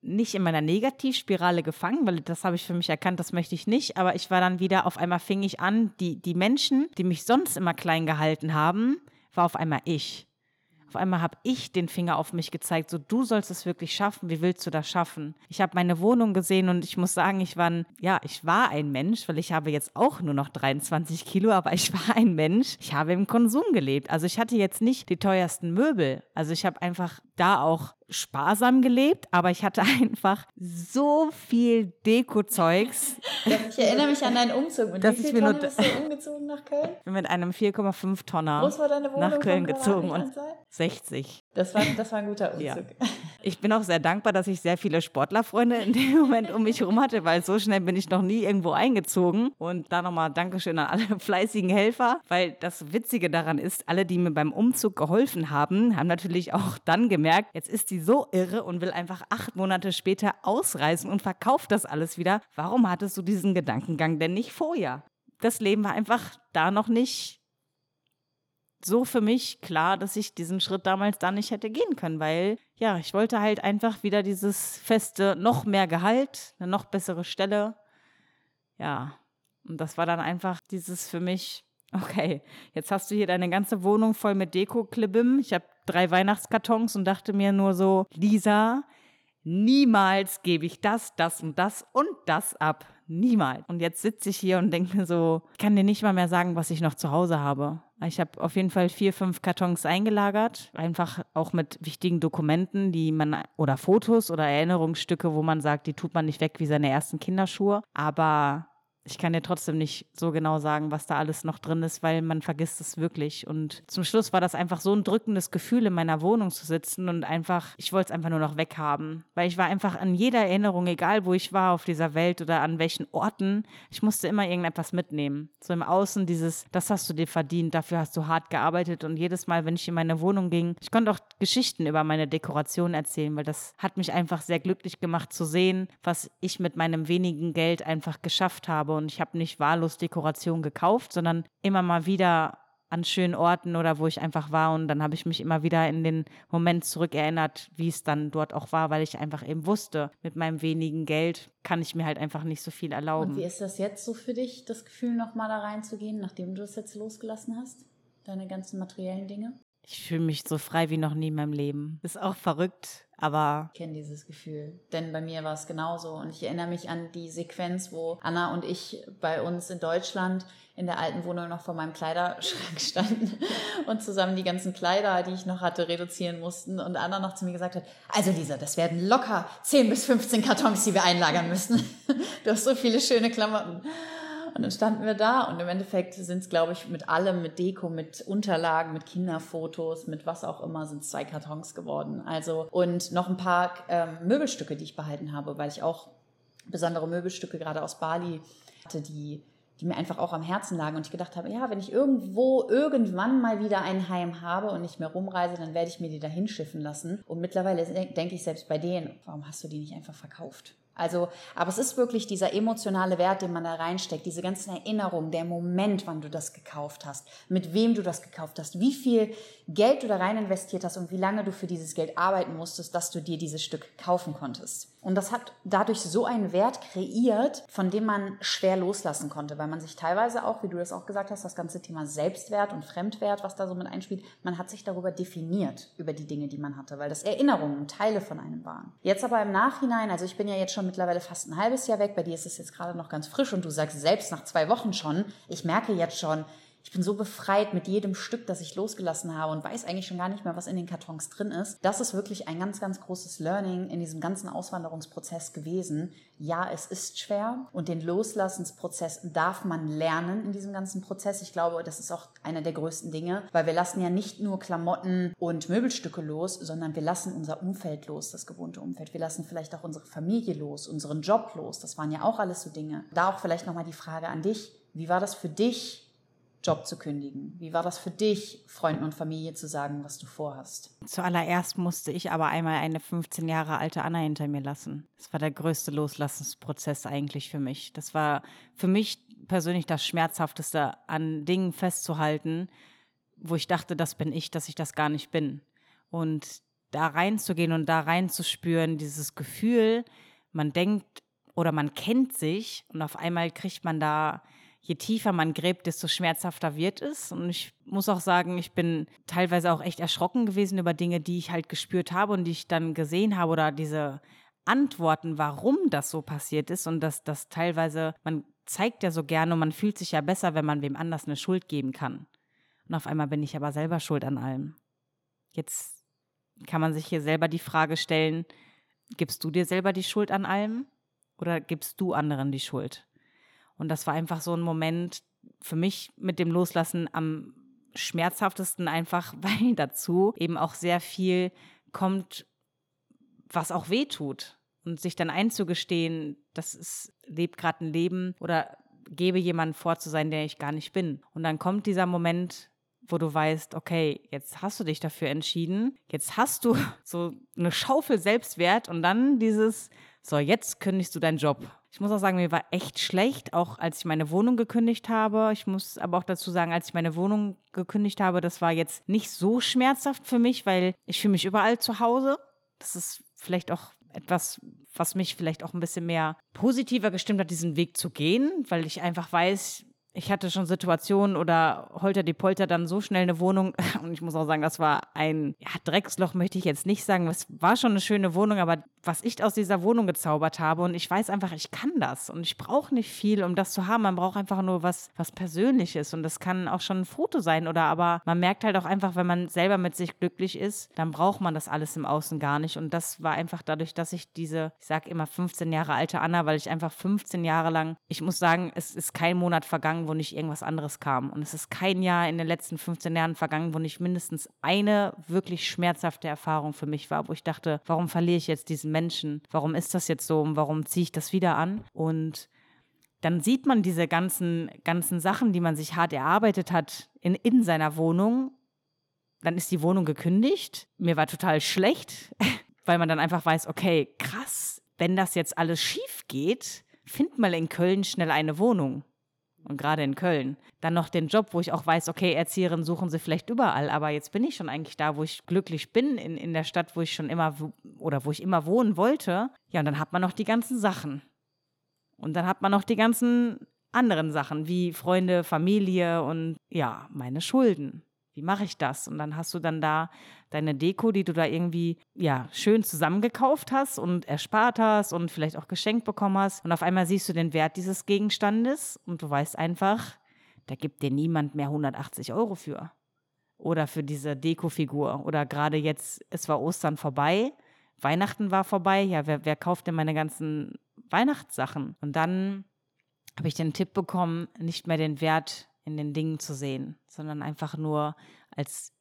nicht in meiner Negativspirale gefangen, weil das habe ich für mich erkannt, das möchte ich nicht. Aber ich war dann wieder, auf einmal fing ich an, die, die Menschen, die mich sonst immer klein gehalten haben, war auf einmal ich. Auf einmal habe ich den Finger auf mich gezeigt, so du sollst es wirklich schaffen, wie willst du das schaffen? Ich habe meine Wohnung gesehen und ich muss sagen, ich war, ein, ja, ich war ein Mensch, weil ich habe jetzt auch nur noch 23 Kilo, aber ich war ein Mensch. Ich habe im Konsum gelebt. Also ich hatte jetzt nicht die teuersten Möbel. Also ich habe einfach da auch sparsam gelebt, aber ich hatte einfach so viel Deko-Zeugs. Ich erinnere mich an deinen Umzug. Mit dass wie viel Tonnen bist du umgezogen nach Köln? Ich bin mit einem 4,5 Tonner Groß war deine Wohnung nach Köln gezogen und 60. Das war, das war ein guter Umzug. Ja. Ich bin auch sehr dankbar, dass ich sehr viele Sportlerfreunde in dem Moment um mich herum hatte, weil so schnell bin ich noch nie irgendwo eingezogen. Und da nochmal Dankeschön an alle fleißigen Helfer, weil das Witzige daran ist, alle, die mir beim Umzug geholfen haben, haben natürlich auch dann gemerkt, jetzt ist die so irre und will einfach acht Monate später ausreisen und verkauft das alles wieder. Warum hattest du diesen Gedankengang denn nicht vorher? Das Leben war einfach da noch nicht so für mich klar, dass ich diesen Schritt damals da nicht hätte gehen können, weil ja, ich wollte halt einfach wieder dieses feste, noch mehr Gehalt, eine noch bessere Stelle. Ja, und das war dann einfach dieses für mich, okay, jetzt hast du hier deine ganze Wohnung voll mit Deko-Klibim. Ich habe drei Weihnachtskartons und dachte mir nur so, Lisa, niemals gebe ich das, das und das und das ab. Niemals. Und jetzt sitze ich hier und denke mir so, ich kann dir nicht mal mehr sagen, was ich noch zu Hause habe. Ich habe auf jeden Fall vier, fünf Kartons eingelagert, einfach auch mit wichtigen Dokumenten, die man oder Fotos oder Erinnerungsstücke, wo man sagt, die tut man nicht weg wie seine ersten Kinderschuhe. Aber ich kann dir trotzdem nicht so genau sagen, was da alles noch drin ist, weil man vergisst es wirklich. Und zum Schluss war das einfach so ein drückendes Gefühl, in meiner Wohnung zu sitzen und einfach, ich wollte es einfach nur noch weghaben. Weil ich war einfach an jeder Erinnerung, egal wo ich war auf dieser Welt oder an welchen Orten, ich musste immer irgendetwas mitnehmen. So im Außen dieses, das hast du dir verdient, dafür hast du hart gearbeitet. Und jedes Mal, wenn ich in meine Wohnung ging, ich konnte auch Geschichten über meine Dekoration erzählen, weil das hat mich einfach sehr glücklich gemacht zu sehen, was ich mit meinem wenigen Geld einfach geschafft habe und ich habe nicht wahllos Dekoration gekauft, sondern immer mal wieder an schönen Orten oder wo ich einfach war und dann habe ich mich immer wieder in den Moment zurückerinnert, wie es dann dort auch war, weil ich einfach eben wusste, mit meinem wenigen Geld kann ich mir halt einfach nicht so viel erlauben. Und wie ist das jetzt so für dich, das Gefühl nochmal da reinzugehen, nachdem du es jetzt losgelassen hast? Deine ganzen materiellen Dinge? Ich fühle mich so frei wie noch nie in meinem Leben. Ist auch verrückt, aber. Ich kenne dieses Gefühl. Denn bei mir war es genauso. Und ich erinnere mich an die Sequenz, wo Anna und ich bei uns in Deutschland in der alten Wohnung noch vor meinem Kleiderschrank standen und zusammen die ganzen Kleider, die ich noch hatte, reduzieren mussten. Und Anna noch zu mir gesagt hat, also Lisa, das werden locker 10 bis 15 Kartons, die wir einlagern müssen. Du hast so viele schöne Klamotten. Und dann standen wir da und im Endeffekt sind es, glaube ich, mit allem, mit Deko, mit Unterlagen, mit Kinderfotos, mit was auch immer, sind es zwei Kartons geworden. Also und noch ein paar ähm, Möbelstücke, die ich behalten habe, weil ich auch besondere Möbelstücke gerade aus Bali hatte, die die mir einfach auch am Herzen lagen und ich gedacht habe, ja, wenn ich irgendwo irgendwann mal wieder ein Heim habe und nicht mehr rumreise, dann werde ich mir die da hinschiffen lassen. Und mittlerweile denke ich selbst bei denen, warum hast du die nicht einfach verkauft? Also, aber es ist wirklich dieser emotionale Wert, den man da reinsteckt, diese ganzen Erinnerungen, der Moment, wann du das gekauft hast, mit wem du das gekauft hast, wie viel Geld du da rein investiert hast und wie lange du für dieses Geld arbeiten musstest, dass du dir dieses Stück kaufen konntest. Und das hat dadurch so einen Wert kreiert, von dem man schwer loslassen konnte, weil man sich teilweise auch, wie du das auch gesagt hast, das ganze Thema Selbstwert und Fremdwert, was da so mit einspielt, man hat sich darüber definiert, über die Dinge, die man hatte, weil das Erinnerungen, Teile von einem waren. Jetzt aber im Nachhinein, also ich bin ja jetzt schon mittlerweile fast ein halbes Jahr weg, bei dir ist es jetzt gerade noch ganz frisch und du sagst selbst nach zwei Wochen schon, ich merke jetzt schon, ich bin so befreit mit jedem Stück, das ich losgelassen habe und weiß eigentlich schon gar nicht mehr, was in den Kartons drin ist. Das ist wirklich ein ganz, ganz großes Learning in diesem ganzen Auswanderungsprozess gewesen. Ja, es ist schwer und den Loslassensprozess darf man lernen in diesem ganzen Prozess. Ich glaube, das ist auch einer der größten Dinge, weil wir lassen ja nicht nur Klamotten und Möbelstücke los, sondern wir lassen unser Umfeld los, das gewohnte Umfeld. Wir lassen vielleicht auch unsere Familie los, unseren Job los. Das waren ja auch alles so Dinge. Da auch vielleicht nochmal die Frage an dich. Wie war das für dich, Job zu kündigen? Wie war das für dich, Freunden und Familie zu sagen, was du vorhast? Zuallererst musste ich aber einmal eine 15 Jahre alte Anna hinter mir lassen. Das war der größte Loslassensprozess eigentlich für mich. Das war für mich persönlich das Schmerzhafteste, an Dingen festzuhalten, wo ich dachte, das bin ich, dass ich das gar nicht bin. Und da reinzugehen und da reinzuspüren, dieses Gefühl, man denkt oder man kennt sich und auf einmal kriegt man da je tiefer man gräbt, desto schmerzhafter wird es. Und ich muss auch sagen, ich bin teilweise auch echt erschrocken gewesen über Dinge, die ich halt gespürt habe und die ich dann gesehen habe oder diese Antworten, warum das so passiert ist und dass das teilweise, man zeigt ja so gerne und man fühlt sich ja besser, wenn man wem anders eine Schuld geben kann. Und auf einmal bin ich aber selber schuld an allem. Jetzt kann man sich hier selber die Frage stellen, gibst du dir selber die Schuld an allem oder gibst du anderen die Schuld? Und das war einfach so ein Moment für mich mit dem Loslassen am schmerzhaftesten einfach, weil dazu eben auch sehr viel kommt, was auch weh tut. Und sich dann einzugestehen, das ist, lebt gerade ein Leben oder gebe jemanden vor zu sein, der ich gar nicht bin. Und dann kommt dieser Moment, wo du weißt, okay, jetzt hast du dich dafür entschieden, jetzt hast du so eine Schaufel Selbstwert und dann dieses, so, jetzt kündigst du deinen Job. Ich muss auch sagen, mir war echt schlecht, auch als ich meine Wohnung gekündigt habe. Ich muss aber auch dazu sagen, als ich meine Wohnung gekündigt habe, das war jetzt nicht so schmerzhaft für mich, weil ich fühle mich überall zu Hause. Das ist vielleicht auch etwas, was mich vielleicht auch ein bisschen mehr positiver gestimmt hat, diesen Weg zu gehen, weil ich einfach weiß, ich hatte schon Situationen oder holter die Polter dann so schnell eine Wohnung und ich muss auch sagen, das war ein ja, Drecksloch, möchte ich jetzt nicht sagen. Es war schon eine schöne Wohnung, aber was ich aus dieser Wohnung gezaubert habe und ich weiß einfach, ich kann das und ich brauche nicht viel, um das zu haben. Man braucht einfach nur was, was Persönliches und das kann auch schon ein Foto sein oder aber man merkt halt auch einfach, wenn man selber mit sich glücklich ist, dann braucht man das alles im Außen gar nicht und das war einfach dadurch, dass ich diese, ich sage immer 15 Jahre alte Anna, weil ich einfach 15 Jahre lang, ich muss sagen, es ist kein Monat vergangen, vergangen, wo nicht irgendwas anderes kam. Und es ist kein Jahr in den letzten 15 Jahren vergangen, wo nicht mindestens eine wirklich schmerzhafte Erfahrung für mich war, wo ich dachte, warum verliere ich jetzt diesen Menschen? Warum ist das jetzt so? Und warum ziehe ich das wieder an? Und dann sieht man diese ganzen, ganzen Sachen, die man sich hart erarbeitet hat, in, in seiner Wohnung. Dann ist die Wohnung gekündigt. Mir war total schlecht, weil man dann einfach weiß, okay, krass, wenn das jetzt alles schief geht, find mal in Köln schnell eine Wohnung und gerade in Köln. Dann noch den Job, wo ich auch weiß, okay, Erzieherinnen suchen sie vielleicht überall, aber jetzt bin ich schon eigentlich da, wo ich glücklich bin, in, in der Stadt, wo ich schon immer oder wo ich immer wohnen wollte. Ja, und dann hat man noch die ganzen Sachen. Und dann hat man noch die ganzen anderen Sachen, wie Freunde, Familie und ja, meine Schulden. Wie mache ich das? Und dann hast du dann da deine Deko, die du da irgendwie ja schön zusammengekauft hast und erspart hast und vielleicht auch geschenkt bekommen hast. Und auf einmal siehst du den Wert dieses Gegenstandes und du weißt einfach, da gibt dir niemand mehr 180 Euro für. Oder für diese Deko-Figur. Oder gerade jetzt, es war Ostern vorbei, Weihnachten war vorbei. Ja, wer, wer kauft denn meine ganzen Weihnachtssachen? Und dann habe ich den Tipp bekommen, nicht mehr den Wert in den Dingen zu sehen, sondern einfach nur als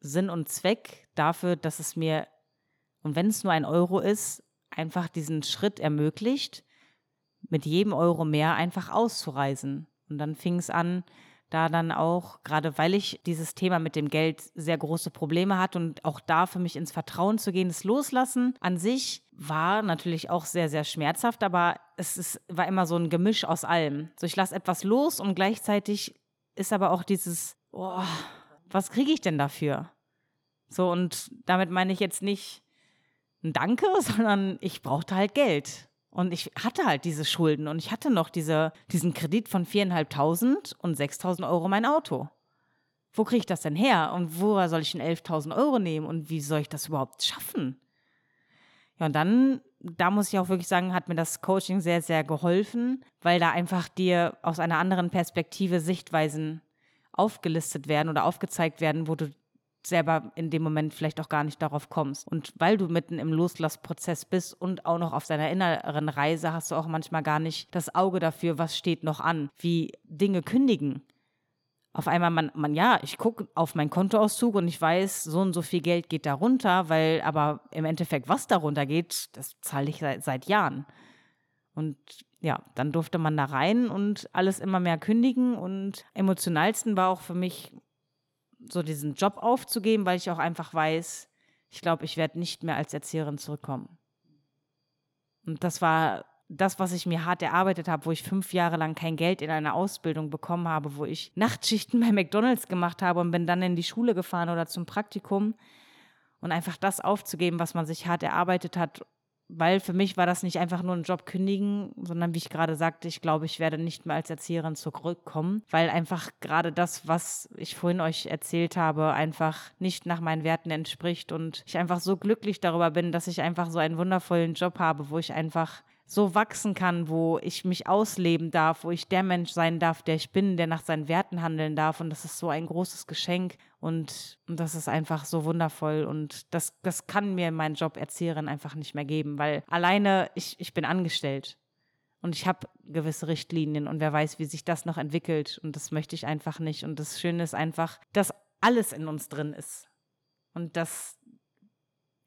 Sinn und Zweck dafür, dass es mir, und wenn es nur ein Euro ist, einfach diesen Schritt ermöglicht, mit jedem Euro mehr einfach auszureisen. Und dann fing es an, da dann auch, gerade weil ich dieses Thema mit dem Geld sehr große Probleme hatte und auch da für mich ins Vertrauen zu gehen, das Loslassen an sich war natürlich auch sehr, sehr schmerzhaft, aber es ist, war immer so ein Gemisch aus allem. So, ich lasse etwas los und gleichzeitig ist aber auch dieses, oh, was kriege ich denn dafür? So, und damit meine ich jetzt nicht ein Danke, sondern ich brauchte halt Geld. Und ich hatte halt diese Schulden und ich hatte noch diese, diesen Kredit von 4.500 und 6.000 Euro mein Auto. Wo kriege ich das denn her? Und woher soll ich denn 11.000 Euro nehmen? Und wie soll ich das überhaupt schaffen? Ja, und dann, da muss ich auch wirklich sagen, hat mir das Coaching sehr, sehr geholfen, weil da einfach dir aus einer anderen Perspektive Sichtweisen aufgelistet werden oder aufgezeigt werden, wo du selber in dem Moment vielleicht auch gar nicht darauf kommst. Und weil du mitten im Loslassprozess bist und auch noch auf deiner inneren Reise, hast du auch manchmal gar nicht das Auge dafür, was steht noch an, wie Dinge kündigen. Auf einmal, man, man ja, ich gucke auf meinen Kontoauszug und ich weiß, so und so viel Geld geht da runter, weil aber im Endeffekt, was darunter geht, das zahle ich seit, seit Jahren. Und ja, dann durfte man da rein und alles immer mehr kündigen. Und emotionalsten war auch für mich so diesen Job aufzugeben, weil ich auch einfach weiß, ich glaube, ich werde nicht mehr als Erzieherin zurückkommen. Und das war das, was ich mir hart erarbeitet habe, wo ich fünf Jahre lang kein Geld in einer Ausbildung bekommen habe, wo ich Nachtschichten bei McDonalds gemacht habe und bin dann in die Schule gefahren oder zum Praktikum. Und einfach das aufzugeben, was man sich hart erarbeitet hat weil für mich war das nicht einfach nur ein Job kündigen, sondern wie ich gerade sagte, ich glaube, ich werde nicht mehr als Erzieherin zurückkommen, weil einfach gerade das, was ich vorhin euch erzählt habe, einfach nicht nach meinen Werten entspricht und ich einfach so glücklich darüber bin, dass ich einfach so einen wundervollen Job habe, wo ich einfach so wachsen kann, wo ich mich ausleben darf, wo ich der Mensch sein darf, der ich bin, der nach seinen Werten handeln darf. Und das ist so ein großes Geschenk und, und das ist einfach so wundervoll. Und das, das kann mir mein Job Erzieherin einfach nicht mehr geben, weil alleine ich, ich bin angestellt. Und ich habe gewisse Richtlinien und wer weiß, wie sich das noch entwickelt. Und das möchte ich einfach nicht. Und das Schöne ist einfach, dass alles in uns drin ist. Und dass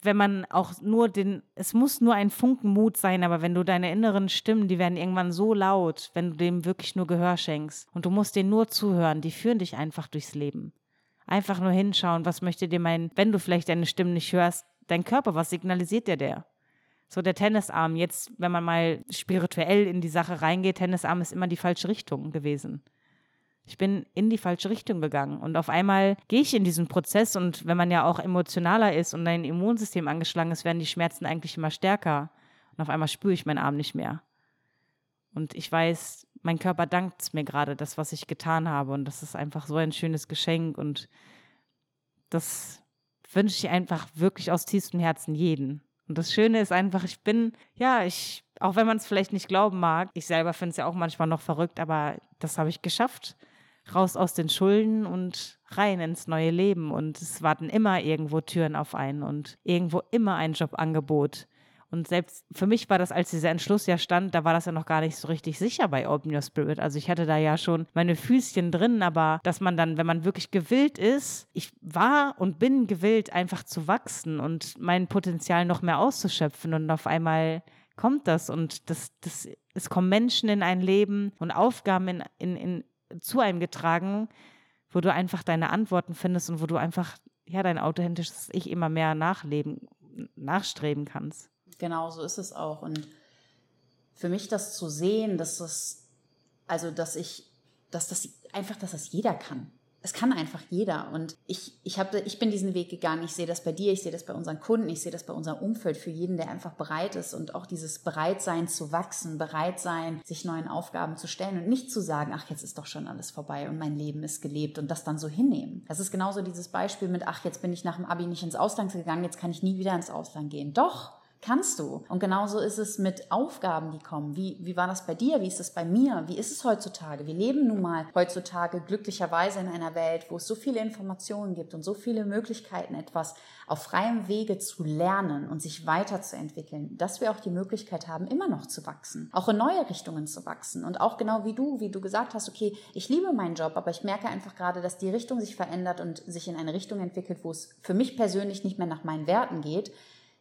wenn man auch nur den, es muss nur ein Funken Mut sein, aber wenn du deine inneren Stimmen, die werden irgendwann so laut, wenn du dem wirklich nur Gehör schenkst und du musst denen nur zuhören, die führen dich einfach durchs Leben. Einfach nur hinschauen, was möchte dir mein, wenn du vielleicht deine Stimmen nicht hörst, dein Körper, was signalisiert dir der? So der Tennisarm, jetzt, wenn man mal spirituell in die Sache reingeht, Tennisarm ist immer die falsche Richtung gewesen. Ich bin in die falsche Richtung gegangen. Und auf einmal gehe ich in diesen Prozess und wenn man ja auch emotionaler ist und dein Immunsystem angeschlagen ist, werden die Schmerzen eigentlich immer stärker. Und auf einmal spüre ich meinen Arm nicht mehr. Und ich weiß, mein Körper dankt mir gerade, das, was ich getan habe. Und das ist einfach so ein schönes Geschenk. Und das wünsche ich einfach wirklich aus tiefstem Herzen jeden. Und das Schöne ist einfach, ich bin, ja, ich, auch wenn man es vielleicht nicht glauben mag, ich selber finde es ja auch manchmal noch verrückt, aber das habe ich geschafft raus aus den Schulden und rein ins neue Leben. Und es warten immer irgendwo Türen auf einen und irgendwo immer ein Jobangebot. Und selbst für mich war das, als dieser Entschluss ja stand, da war das ja noch gar nicht so richtig sicher bei Open Your Spirit. Also ich hatte da ja schon meine Füßchen drin, aber dass man dann, wenn man wirklich gewillt ist, ich war und bin gewillt, einfach zu wachsen und mein Potenzial noch mehr auszuschöpfen und auf einmal kommt das und das, das, es kommen Menschen in ein Leben und Aufgaben in, in, in zu einem getragen, wo du einfach deine Antworten findest und wo du einfach ja dein authentisches Ich immer mehr nachleben, nachstreben kannst. Genau, so ist es auch. Und für mich das zu sehen, dass das, also dass ich, dass das einfach, dass das jeder kann. Das kann einfach jeder. Und ich, ich, hab, ich bin diesen Weg gegangen. Ich sehe das bei dir, ich sehe das bei unseren Kunden, ich sehe das bei unserem Umfeld für jeden, der einfach bereit ist und auch dieses Bereitsein zu wachsen, bereit sein, sich neuen Aufgaben zu stellen und nicht zu sagen, ach, jetzt ist doch schon alles vorbei und mein Leben ist gelebt und das dann so hinnehmen. Das ist genauso dieses Beispiel mit, ach, jetzt bin ich nach dem Abi nicht ins Ausland gegangen, jetzt kann ich nie wieder ins Ausland gehen. Doch, kannst du. Und genauso ist es mit Aufgaben, die kommen. Wie, wie war das bei dir? Wie ist es bei mir? Wie ist es heutzutage? Wir leben nun mal heutzutage glücklicherweise in einer Welt, wo es so viele Informationen gibt und so viele Möglichkeiten, etwas auf freiem Wege zu lernen und sich weiterzuentwickeln, dass wir auch die Möglichkeit haben, immer noch zu wachsen, auch in neue Richtungen zu wachsen. Und auch genau wie du, wie du gesagt hast, okay, ich liebe meinen Job, aber ich merke einfach gerade, dass die Richtung sich verändert und sich in eine Richtung entwickelt, wo es für mich persönlich nicht mehr nach meinen Werten geht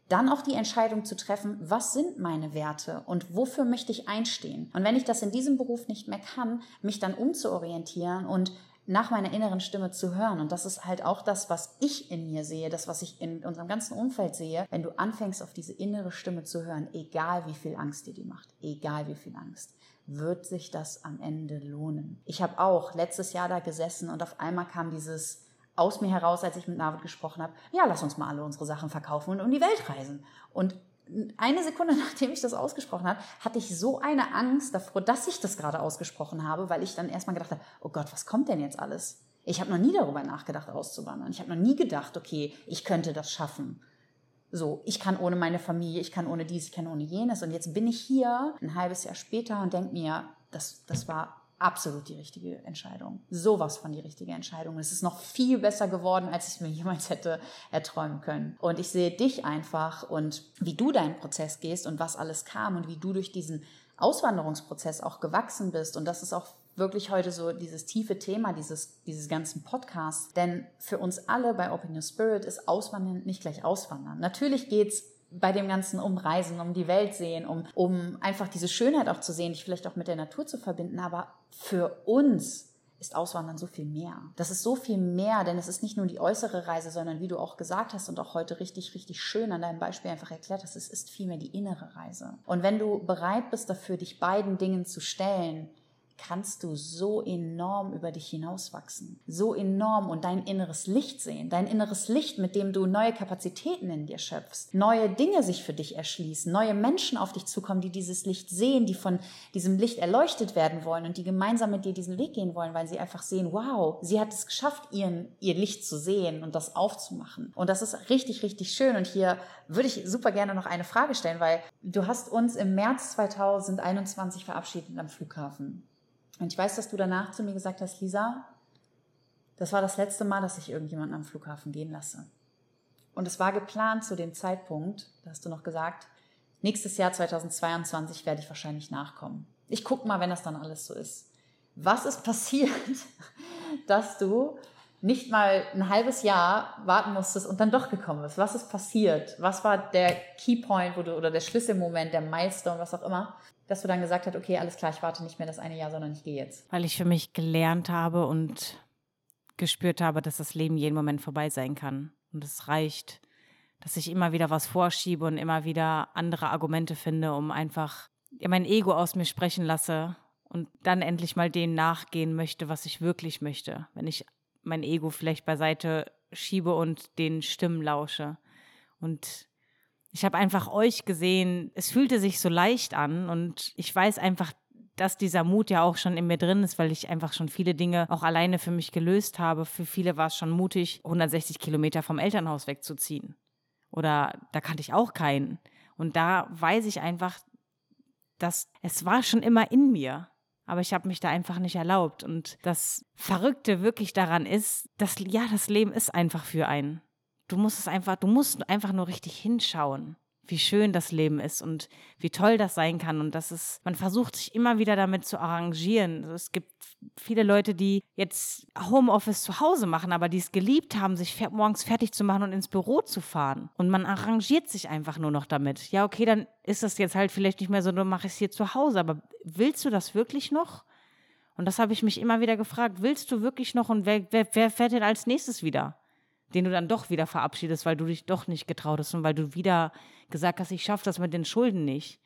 dann auch die Entscheidung zu treffen, was sind meine Werte und wofür möchte ich einstehen. Und wenn ich das in diesem Beruf nicht mehr kann, mich dann umzuorientieren und nach meiner inneren Stimme zu hören. Und das ist halt auch das, was ich in mir sehe, das, was ich in unserem ganzen Umfeld sehe. Wenn du anfängst, auf diese innere Stimme zu hören, egal wie viel Angst dir die macht, egal wie viel Angst, wird sich das am Ende lohnen. Ich habe auch letztes Jahr da gesessen und auf einmal kam dieses aus mir heraus, als ich mit Navid gesprochen habe, ja, lass uns mal alle unsere Sachen verkaufen und um die Welt reisen. Und eine Sekunde nachdem ich das ausgesprochen habe, hatte ich so eine Angst davor, dass ich das gerade ausgesprochen habe, weil ich dann erstmal gedacht habe, oh Gott, was kommt denn jetzt alles? Ich habe noch nie darüber nachgedacht, auszuwandern. Ich habe noch nie gedacht, okay, ich könnte das schaffen. So, ich kann ohne meine Familie, ich kann ohne dies, ich kann ohne jenes. Und jetzt bin ich hier ein halbes Jahr später und denke mir, das, das war absolut die richtige Entscheidung. Sowas von die richtige Entscheidung. Es ist noch viel besser geworden, als ich mir jemals hätte erträumen können. Und ich sehe dich einfach und wie du deinen Prozess gehst und was alles kam und wie du durch diesen Auswanderungsprozess auch gewachsen bist. Und das ist auch wirklich heute so dieses tiefe Thema dieses, dieses ganzen Podcasts. Denn für uns alle bei Open Your Spirit ist Auswandern nicht gleich Auswandern. Natürlich geht's bei dem Ganzen um Reisen, um die Welt sehen, um, um einfach diese Schönheit auch zu sehen, dich vielleicht auch mit der Natur zu verbinden. Aber für uns ist Auswandern so viel mehr. Das ist so viel mehr, denn es ist nicht nur die äußere Reise, sondern wie du auch gesagt hast und auch heute richtig, richtig schön an deinem Beispiel einfach erklärt hast, es ist vielmehr die innere Reise. Und wenn du bereit bist dafür, dich beiden Dingen zu stellen, kannst du so enorm über dich hinauswachsen, so enorm und dein inneres Licht sehen, dein inneres Licht, mit dem du neue Kapazitäten in dir schöpfst, neue Dinge sich für dich erschließen, neue Menschen auf dich zukommen, die dieses Licht sehen, die von diesem Licht erleuchtet werden wollen und die gemeinsam mit dir diesen Weg gehen wollen, weil sie einfach sehen, wow, sie hat es geschafft, ihren, ihr Licht zu sehen und das aufzumachen. Und das ist richtig, richtig schön. Und hier würde ich super gerne noch eine Frage stellen, weil du hast uns im März 2021 verabschiedet am Flughafen. Und ich weiß, dass du danach zu mir gesagt hast, Lisa, das war das letzte Mal, dass ich irgendjemanden am Flughafen gehen lasse. Und es war geplant zu dem Zeitpunkt, da hast du noch gesagt, nächstes Jahr 2022 werde ich wahrscheinlich nachkommen. Ich gucke mal, wenn das dann alles so ist. Was ist passiert, dass du nicht mal ein halbes Jahr warten musstest und dann doch gekommen bist? Was ist passiert? Was war der Keypoint oder der Schlüsselmoment, der Milestone, was auch immer, dass du dann gesagt hast, okay, alles klar, ich warte nicht mehr das eine Jahr, sondern ich gehe jetzt? Weil ich für mich gelernt habe und gespürt habe, dass das Leben jeden Moment vorbei sein kann. Und es reicht, dass ich immer wieder was vorschiebe und immer wieder andere Argumente finde, um einfach mein Ego aus mir sprechen lasse und dann endlich mal dem nachgehen möchte, was ich wirklich möchte. Wenn ich mein Ego vielleicht beiseite schiebe und den Stimmen lausche. Und ich habe einfach euch gesehen, es fühlte sich so leicht an und ich weiß einfach, dass dieser Mut ja auch schon in mir drin ist, weil ich einfach schon viele Dinge auch alleine für mich gelöst habe. Für viele war es schon mutig, 160 Kilometer vom Elternhaus wegzuziehen. Oder da kannte ich auch keinen. Und da weiß ich einfach, dass es war schon immer in mir. Aber ich habe mich da einfach nicht erlaubt. Und das Verrückte wirklich daran ist, dass ja, das Leben ist einfach für einen. Du musst es einfach, du musst einfach nur richtig hinschauen, wie schön das Leben ist und wie toll das sein kann. Und das ist, man versucht sich immer wieder damit zu arrangieren. Also es gibt viele Leute, die jetzt Homeoffice zu Hause machen, aber die es geliebt haben, sich morgens fertig zu machen und ins Büro zu fahren. Und man arrangiert sich einfach nur noch damit. Ja, okay, dann ist das jetzt halt vielleicht nicht mehr so, dann mache ich es hier zu Hause. Aber willst du das wirklich noch? Und das habe ich mich immer wieder gefragt. Willst du wirklich noch und wer, wer, wer fährt denn als nächstes wieder? Den du dann doch wieder verabschiedest, weil du dich doch nicht getraut hast und weil du wieder gesagt hast, ich schaffe das mit den Schulden nicht.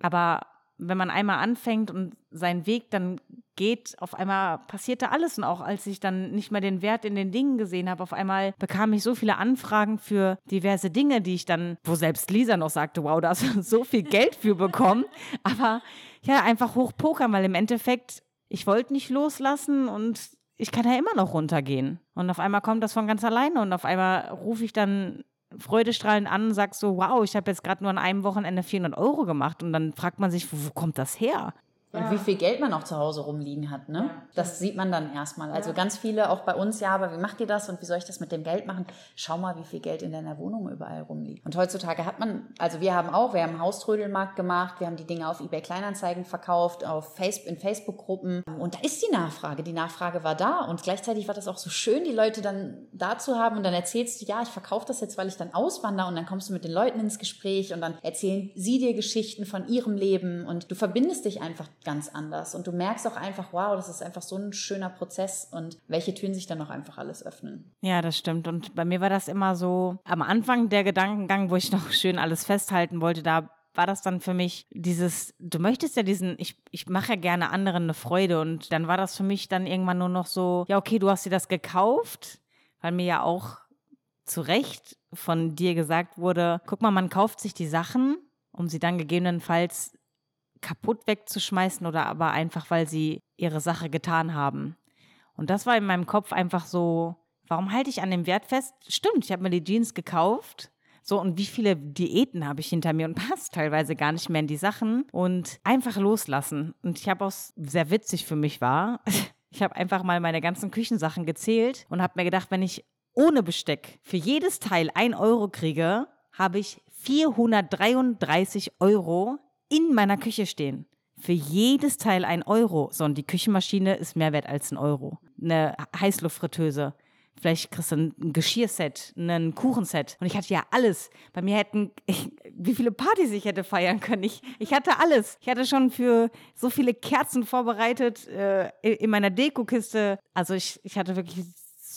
Aber wenn man einmal anfängt und seinen Weg dann geht, auf einmal passierte alles. Und auch als ich dann nicht mehr den Wert in den Dingen gesehen habe, auf einmal bekam ich so viele Anfragen für diverse Dinge, die ich dann, wo selbst Lisa noch sagte, wow, da hast du so viel Geld für bekommen. Aber ja, einfach hochpokern, weil im Endeffekt, ich wollte nicht loslassen und ich kann ja immer noch runtergehen. Und auf einmal kommt das von ganz alleine und auf einmal rufe ich dann freudestrahlend an und sag so, wow, ich habe jetzt gerade nur an einem Wochenende 400 Euro gemacht. Und dann fragt man sich, wo, wo kommt das her? Und wie viel Geld man auch zu Hause rumliegen hat, ne? Das sieht man dann erstmal. Also ganz viele, auch bei uns, ja, aber wie macht ihr das und wie soll ich das mit dem Geld machen? Schau mal, wie viel Geld in deiner Wohnung überall rumliegt. Und heutzutage hat man, also wir haben auch, wir haben einen Hauströdelmarkt gemacht, wir haben die Dinge auf eBay Kleinanzeigen verkauft, auf Facebook, in Facebook-Gruppen. Und da ist die Nachfrage. Die Nachfrage war da und gleichzeitig war das auch so schön, die Leute dann da zu haben und dann erzählst du, ja, ich verkaufe das jetzt, weil ich dann auswandere und dann kommst du mit den Leuten ins Gespräch und dann erzählen sie dir Geschichten von ihrem Leben und du verbindest dich einfach ganz anders. Und du merkst auch einfach, wow, das ist einfach so ein schöner Prozess und welche Türen sich dann auch einfach alles öffnen. Ja, das stimmt. Und bei mir war das immer so am Anfang der Gedankengang, wo ich noch schön alles festhalten wollte, da war das dann für mich dieses, du möchtest ja diesen, ich, ich mache ja gerne anderen eine Freude und dann war das für mich dann irgendwann nur noch so, ja, okay, du hast dir das gekauft, weil mir ja auch zu Recht von dir gesagt wurde, guck mal, man kauft sich die Sachen, um sie dann gegebenenfalls kaputt wegzuschmeißen oder aber einfach, weil sie ihre Sache getan haben. Und das war in meinem Kopf einfach so, warum halte ich an dem Wert fest? Stimmt, ich habe mir die Jeans gekauft. So, und wie viele Diäten habe ich hinter mir und passt teilweise gar nicht mehr in die Sachen und einfach loslassen. Und ich habe auch sehr witzig für mich war. Ich habe einfach mal meine ganzen Küchensachen gezählt und habe mir gedacht, wenn ich ohne Besteck für jedes Teil ein Euro kriege, habe ich 433 Euro in meiner Küche stehen. Für jedes Teil ein Euro. So, und die Küchenmaschine ist mehr wert als ein Euro. Eine Heißluftfritteuse. Vielleicht kriegst du ein Geschirrset, ein Kuchenset. Und ich hatte ja alles. Bei mir hätten, ich, wie viele Partys ich hätte feiern können. Ich, ich hatte alles. Ich hatte schon für so viele Kerzen vorbereitet äh, in meiner Dekokiste. Also ich, ich hatte wirklich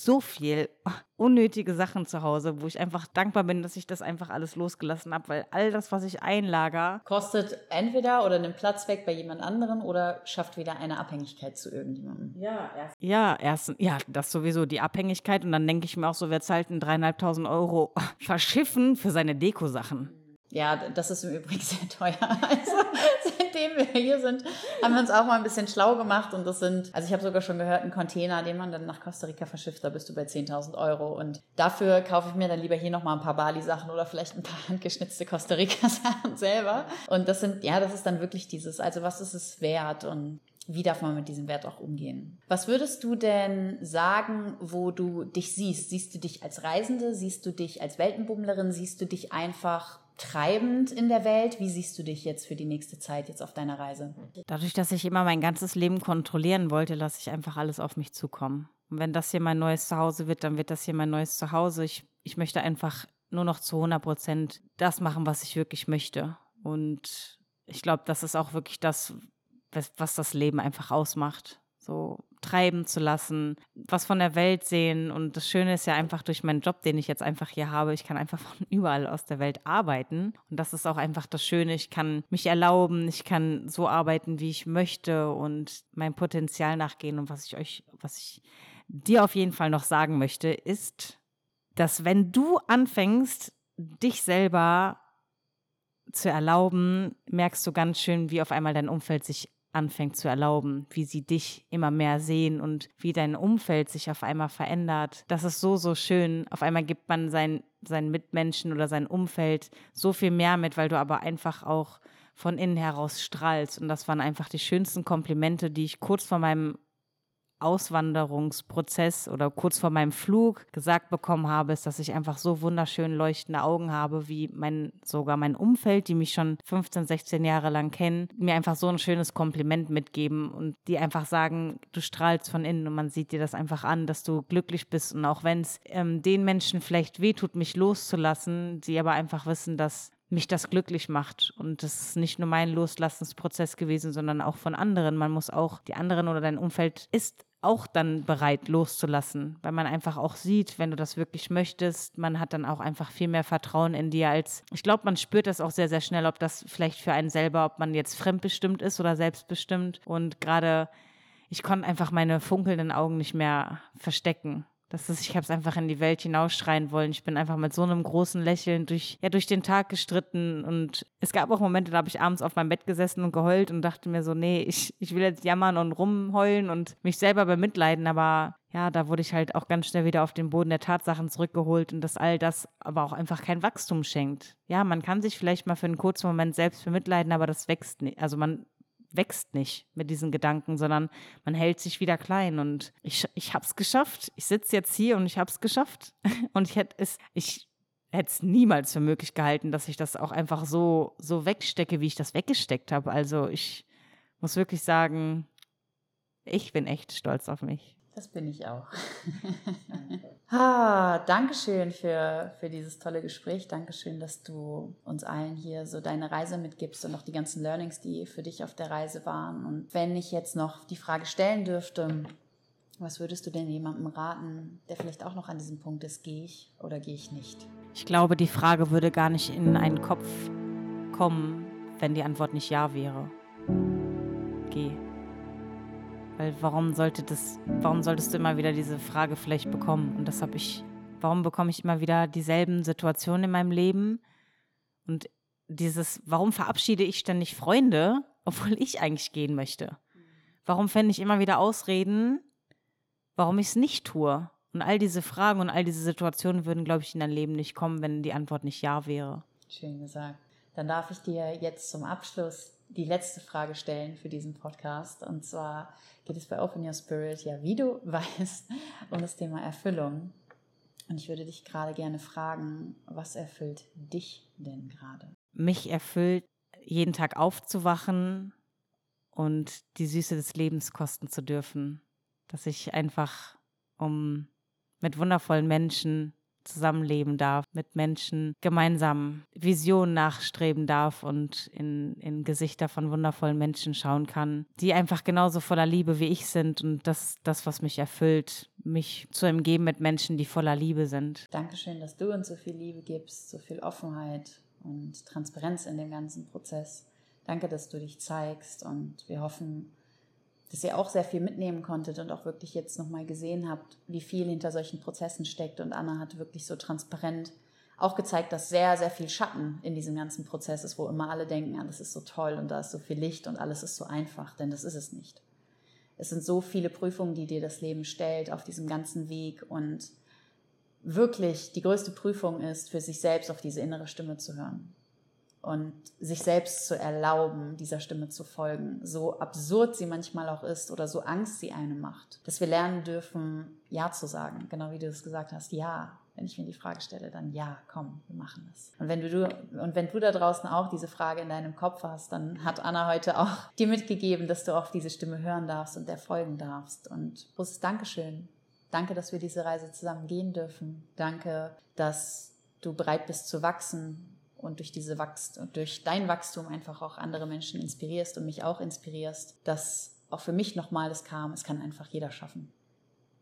so viel unnötige Sachen zu Hause, wo ich einfach dankbar bin, dass ich das einfach alles losgelassen habe, weil all das, was ich einlager, kostet entweder oder nimmt Platz weg bei jemand anderen oder schafft wieder eine Abhängigkeit zu irgendjemandem. Ja, erst. Ja, erst, ja, das sowieso die Abhängigkeit und dann denke ich mir auch so, wer zahlt denn dreieinhalbtausend Euro verschiffen für seine Deko-Sachen? Ja, das ist im Übrigen sehr teuer. Also seitdem wir hier sind, haben wir uns auch mal ein bisschen schlau gemacht und das sind, also ich habe sogar schon gehört, ein Container, den man dann nach Costa Rica verschifft, da bist du bei 10.000 Euro und dafür kaufe ich mir dann lieber hier nochmal ein paar Bali-Sachen oder vielleicht ein paar handgeschnitzte Costa Rica-Sachen selber und das sind, ja, das ist dann wirklich dieses, also was ist es wert und wie darf man mit diesem Wert auch umgehen? Was würdest du denn sagen, wo du dich siehst? Siehst du dich als Reisende? Siehst du dich als Weltenbummlerin? Siehst du dich einfach treibend in der Welt? Wie siehst du dich jetzt für die nächste Zeit jetzt auf deiner Reise? Dadurch, dass ich immer mein ganzes Leben kontrollieren wollte, lasse ich einfach alles auf mich zukommen. Und wenn das hier mein neues Zuhause wird, dann wird das hier mein neues Zuhause. Ich, ich möchte einfach nur noch zu 100 Prozent das machen, was ich wirklich möchte. Und ich glaube, das ist auch wirklich das, was, was das Leben einfach ausmacht. So treiben zu lassen, was von der Welt sehen. Und das Schöne ist ja einfach durch meinen Job, den ich jetzt einfach hier habe, ich kann einfach von überall aus der Welt arbeiten. Und das ist auch einfach das Schöne. Ich kann mich erlauben, ich kann so arbeiten, wie ich möchte und mein Potenzial nachgehen. Und was ich euch, was ich dir auf jeden Fall noch sagen möchte, ist, dass wenn du anfängst, dich selber zu erlauben, merkst du ganz schön, wie auf einmal dein Umfeld sich anfängt zu erlauben, wie sie dich immer mehr sehen und wie dein Umfeld sich auf einmal verändert. Das ist so, so schön. Auf einmal gibt man sein, seinen Mitmenschen oder sein Umfeld so viel mehr mit, weil du aber einfach auch von innen heraus strahlst. Und das waren einfach die schönsten Komplimente, die ich kurz vor meinem Auswanderungsprozess oder kurz vor meinem Flug gesagt bekommen habe, ist, dass ich einfach so wunderschön leuchtende Augen habe, wie mein, sogar mein Umfeld, die mich schon 15, 16 Jahre lang kennen, mir einfach so ein schönes Kompliment mitgeben und die einfach sagen, du strahlst von innen und man sieht dir das einfach an, dass du glücklich bist und auch wenn es ähm, den Menschen vielleicht wehtut, mich loszulassen, sie aber einfach wissen, dass mich das glücklich macht. Und das ist nicht nur mein Loslassensprozess gewesen, sondern auch von anderen. Man muss auch, die anderen oder dein Umfeld ist auch dann bereit loszulassen, weil man einfach auch sieht, wenn du das wirklich möchtest, man hat dann auch einfach viel mehr Vertrauen in dir als, ich glaube, man spürt das auch sehr, sehr schnell, ob das vielleicht für einen selber, ob man jetzt fremdbestimmt ist oder selbstbestimmt. Und gerade, ich konnte einfach meine funkelnden Augen nicht mehr verstecken. Das ist, ich habe es einfach in die Welt hinausschreien wollen. Ich bin einfach mit so einem großen Lächeln durch, ja, durch den Tag gestritten. Und es gab auch Momente, da habe ich abends auf meinem Bett gesessen und geheult und dachte mir so, nee, ich, ich will jetzt jammern und rumheulen und mich selber bemitleiden. Aber ja, da wurde ich halt auch ganz schnell wieder auf den Boden der Tatsachen zurückgeholt und dass all das aber auch einfach kein Wachstum schenkt. Ja, man kann sich vielleicht mal für einen kurzen Moment selbst bemitleiden, aber das wächst nicht. Also man wächst nicht mit diesen Gedanken, sondern man hält sich wieder klein. Und ich, ich habe es geschafft. Ich sitze jetzt hier und ich habe es geschafft. Und ich hätte es, ich hätte es niemals für möglich gehalten, dass ich das auch einfach so, so wegstecke, wie ich das weggesteckt habe. Also ich muss wirklich sagen, ich bin echt stolz auf mich. Das bin ich auch. ah, Dankeschön für, für dieses tolle Gespräch. Dankeschön, dass du uns allen hier so deine Reise mitgibst und auch die ganzen Learnings, die für dich auf der Reise waren. Und wenn ich jetzt noch die Frage stellen dürfte, was würdest du denn jemandem raten, der vielleicht auch noch an diesem Punkt ist, gehe ich oder gehe ich nicht? Ich glaube, die Frage würde gar nicht in einen Kopf kommen, wenn die Antwort nicht ja wäre. Geh. Weil warum sollte das, warum solltest du immer wieder diese Frage vielleicht bekommen? Und das habe ich, warum bekomme ich immer wieder dieselben Situationen in meinem Leben? Und dieses, warum verabschiede ich ständig Freunde, obwohl ich eigentlich gehen möchte? Warum fände ich immer wieder Ausreden, warum ich es nicht tue? Und all diese Fragen und all diese Situationen würden, glaube ich, in dein Leben nicht kommen, wenn die Antwort nicht Ja wäre. Schön gesagt. Dann darf ich dir jetzt zum Abschluss die letzte Frage stellen für diesen Podcast. Und zwar geht es bei Open Your Spirit ja, wie du weißt, um das Thema Erfüllung. Und ich würde dich gerade gerne fragen, was erfüllt dich denn gerade? Mich erfüllt, jeden Tag aufzuwachen und die Süße des Lebens kosten zu dürfen. Dass ich einfach um mit wundervollen Menschen zusammenleben darf, mit Menschen gemeinsam Visionen nachstreben darf und in, in Gesichter von wundervollen Menschen schauen kann, die einfach genauso voller Liebe wie ich sind und das, das was mich erfüllt, mich zu umgeben mit Menschen, die voller Liebe sind. Dankeschön, dass du uns so viel Liebe gibst, so viel Offenheit und Transparenz in dem ganzen Prozess. Danke, dass du dich zeigst und wir hoffen, dass ihr auch sehr viel mitnehmen konntet und auch wirklich jetzt nochmal gesehen habt, wie viel hinter solchen Prozessen steckt. Und Anna hat wirklich so transparent auch gezeigt, dass sehr, sehr viel Schatten in diesem ganzen Prozess ist, wo immer alle denken, alles ist so toll und da ist so viel Licht und alles ist so einfach, denn das ist es nicht. Es sind so viele Prüfungen, die dir das Leben stellt auf diesem ganzen Weg und wirklich die größte Prüfung ist, für sich selbst auf diese innere Stimme zu hören und sich selbst zu erlauben, dieser Stimme zu folgen, so absurd sie manchmal auch ist oder so Angst sie einem macht, dass wir lernen dürfen, Ja zu sagen, genau wie du es gesagt hast, Ja. Wenn ich mir die Frage stelle, dann ja, komm, wir machen das. Und wenn du, und wenn du da draußen auch diese Frage in deinem Kopf hast, dann hat Anna heute auch dir mitgegeben, dass du auf diese Stimme hören darfst und der folgen darfst. Und großes Dankeschön. Danke, dass wir diese Reise zusammen gehen dürfen. Danke, dass du bereit bist zu wachsen und durch diese Wachst und durch dein Wachstum einfach auch andere Menschen inspirierst und mich auch inspirierst, dass auch für mich nochmal das kam, es kann einfach jeder schaffen,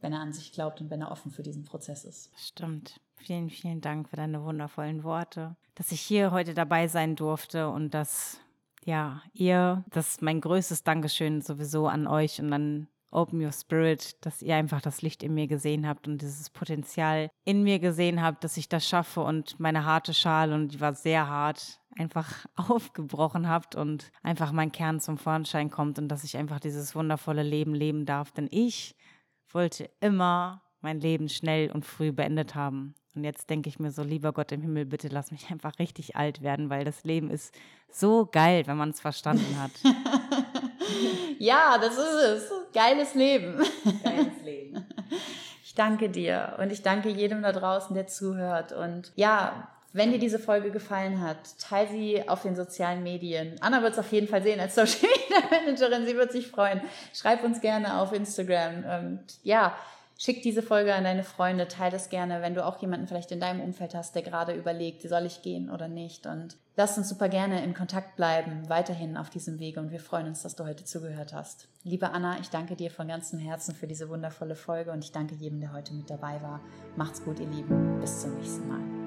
wenn er an sich glaubt und wenn er offen für diesen Prozess ist. Stimmt. Vielen, vielen Dank für deine wundervollen Worte, dass ich hier heute dabei sein durfte und dass ja, ihr, das ist mein größtes Dankeschön sowieso an euch und an Open Your Spirit, dass ihr einfach das Licht in mir gesehen habt und dieses Potenzial in mir gesehen habt, dass ich das schaffe und meine harte Schale, und die war sehr hart, einfach aufgebrochen habt und einfach mein Kern zum Vorschein kommt und dass ich einfach dieses wundervolle Leben leben darf. Denn ich wollte immer mein Leben schnell und früh beendet haben. Und jetzt denke ich mir so, lieber Gott im Himmel, bitte lass mich einfach richtig alt werden, weil das Leben ist so geil, wenn man es verstanden hat. ja, das ist es. Geiles Leben. Geiles Leben. Ich danke dir und ich danke jedem da draußen, der zuhört. Und ja, wenn dir diese Folge gefallen hat, teile sie auf den sozialen Medien. Anna wird es auf jeden Fall sehen als Social Media Managerin. Sie wird sich freuen. Schreib uns gerne auf Instagram. Und ja, Schick diese Folge an deine Freunde, teile es gerne, wenn du auch jemanden vielleicht in deinem Umfeld hast, der gerade überlegt, soll ich gehen oder nicht. Und lass uns super gerne in Kontakt bleiben, weiterhin auf diesem Wege. Und wir freuen uns, dass du heute zugehört hast. Liebe Anna, ich danke dir von ganzem Herzen für diese wundervolle Folge und ich danke jedem, der heute mit dabei war. Macht's gut, ihr Lieben. Bis zum nächsten Mal.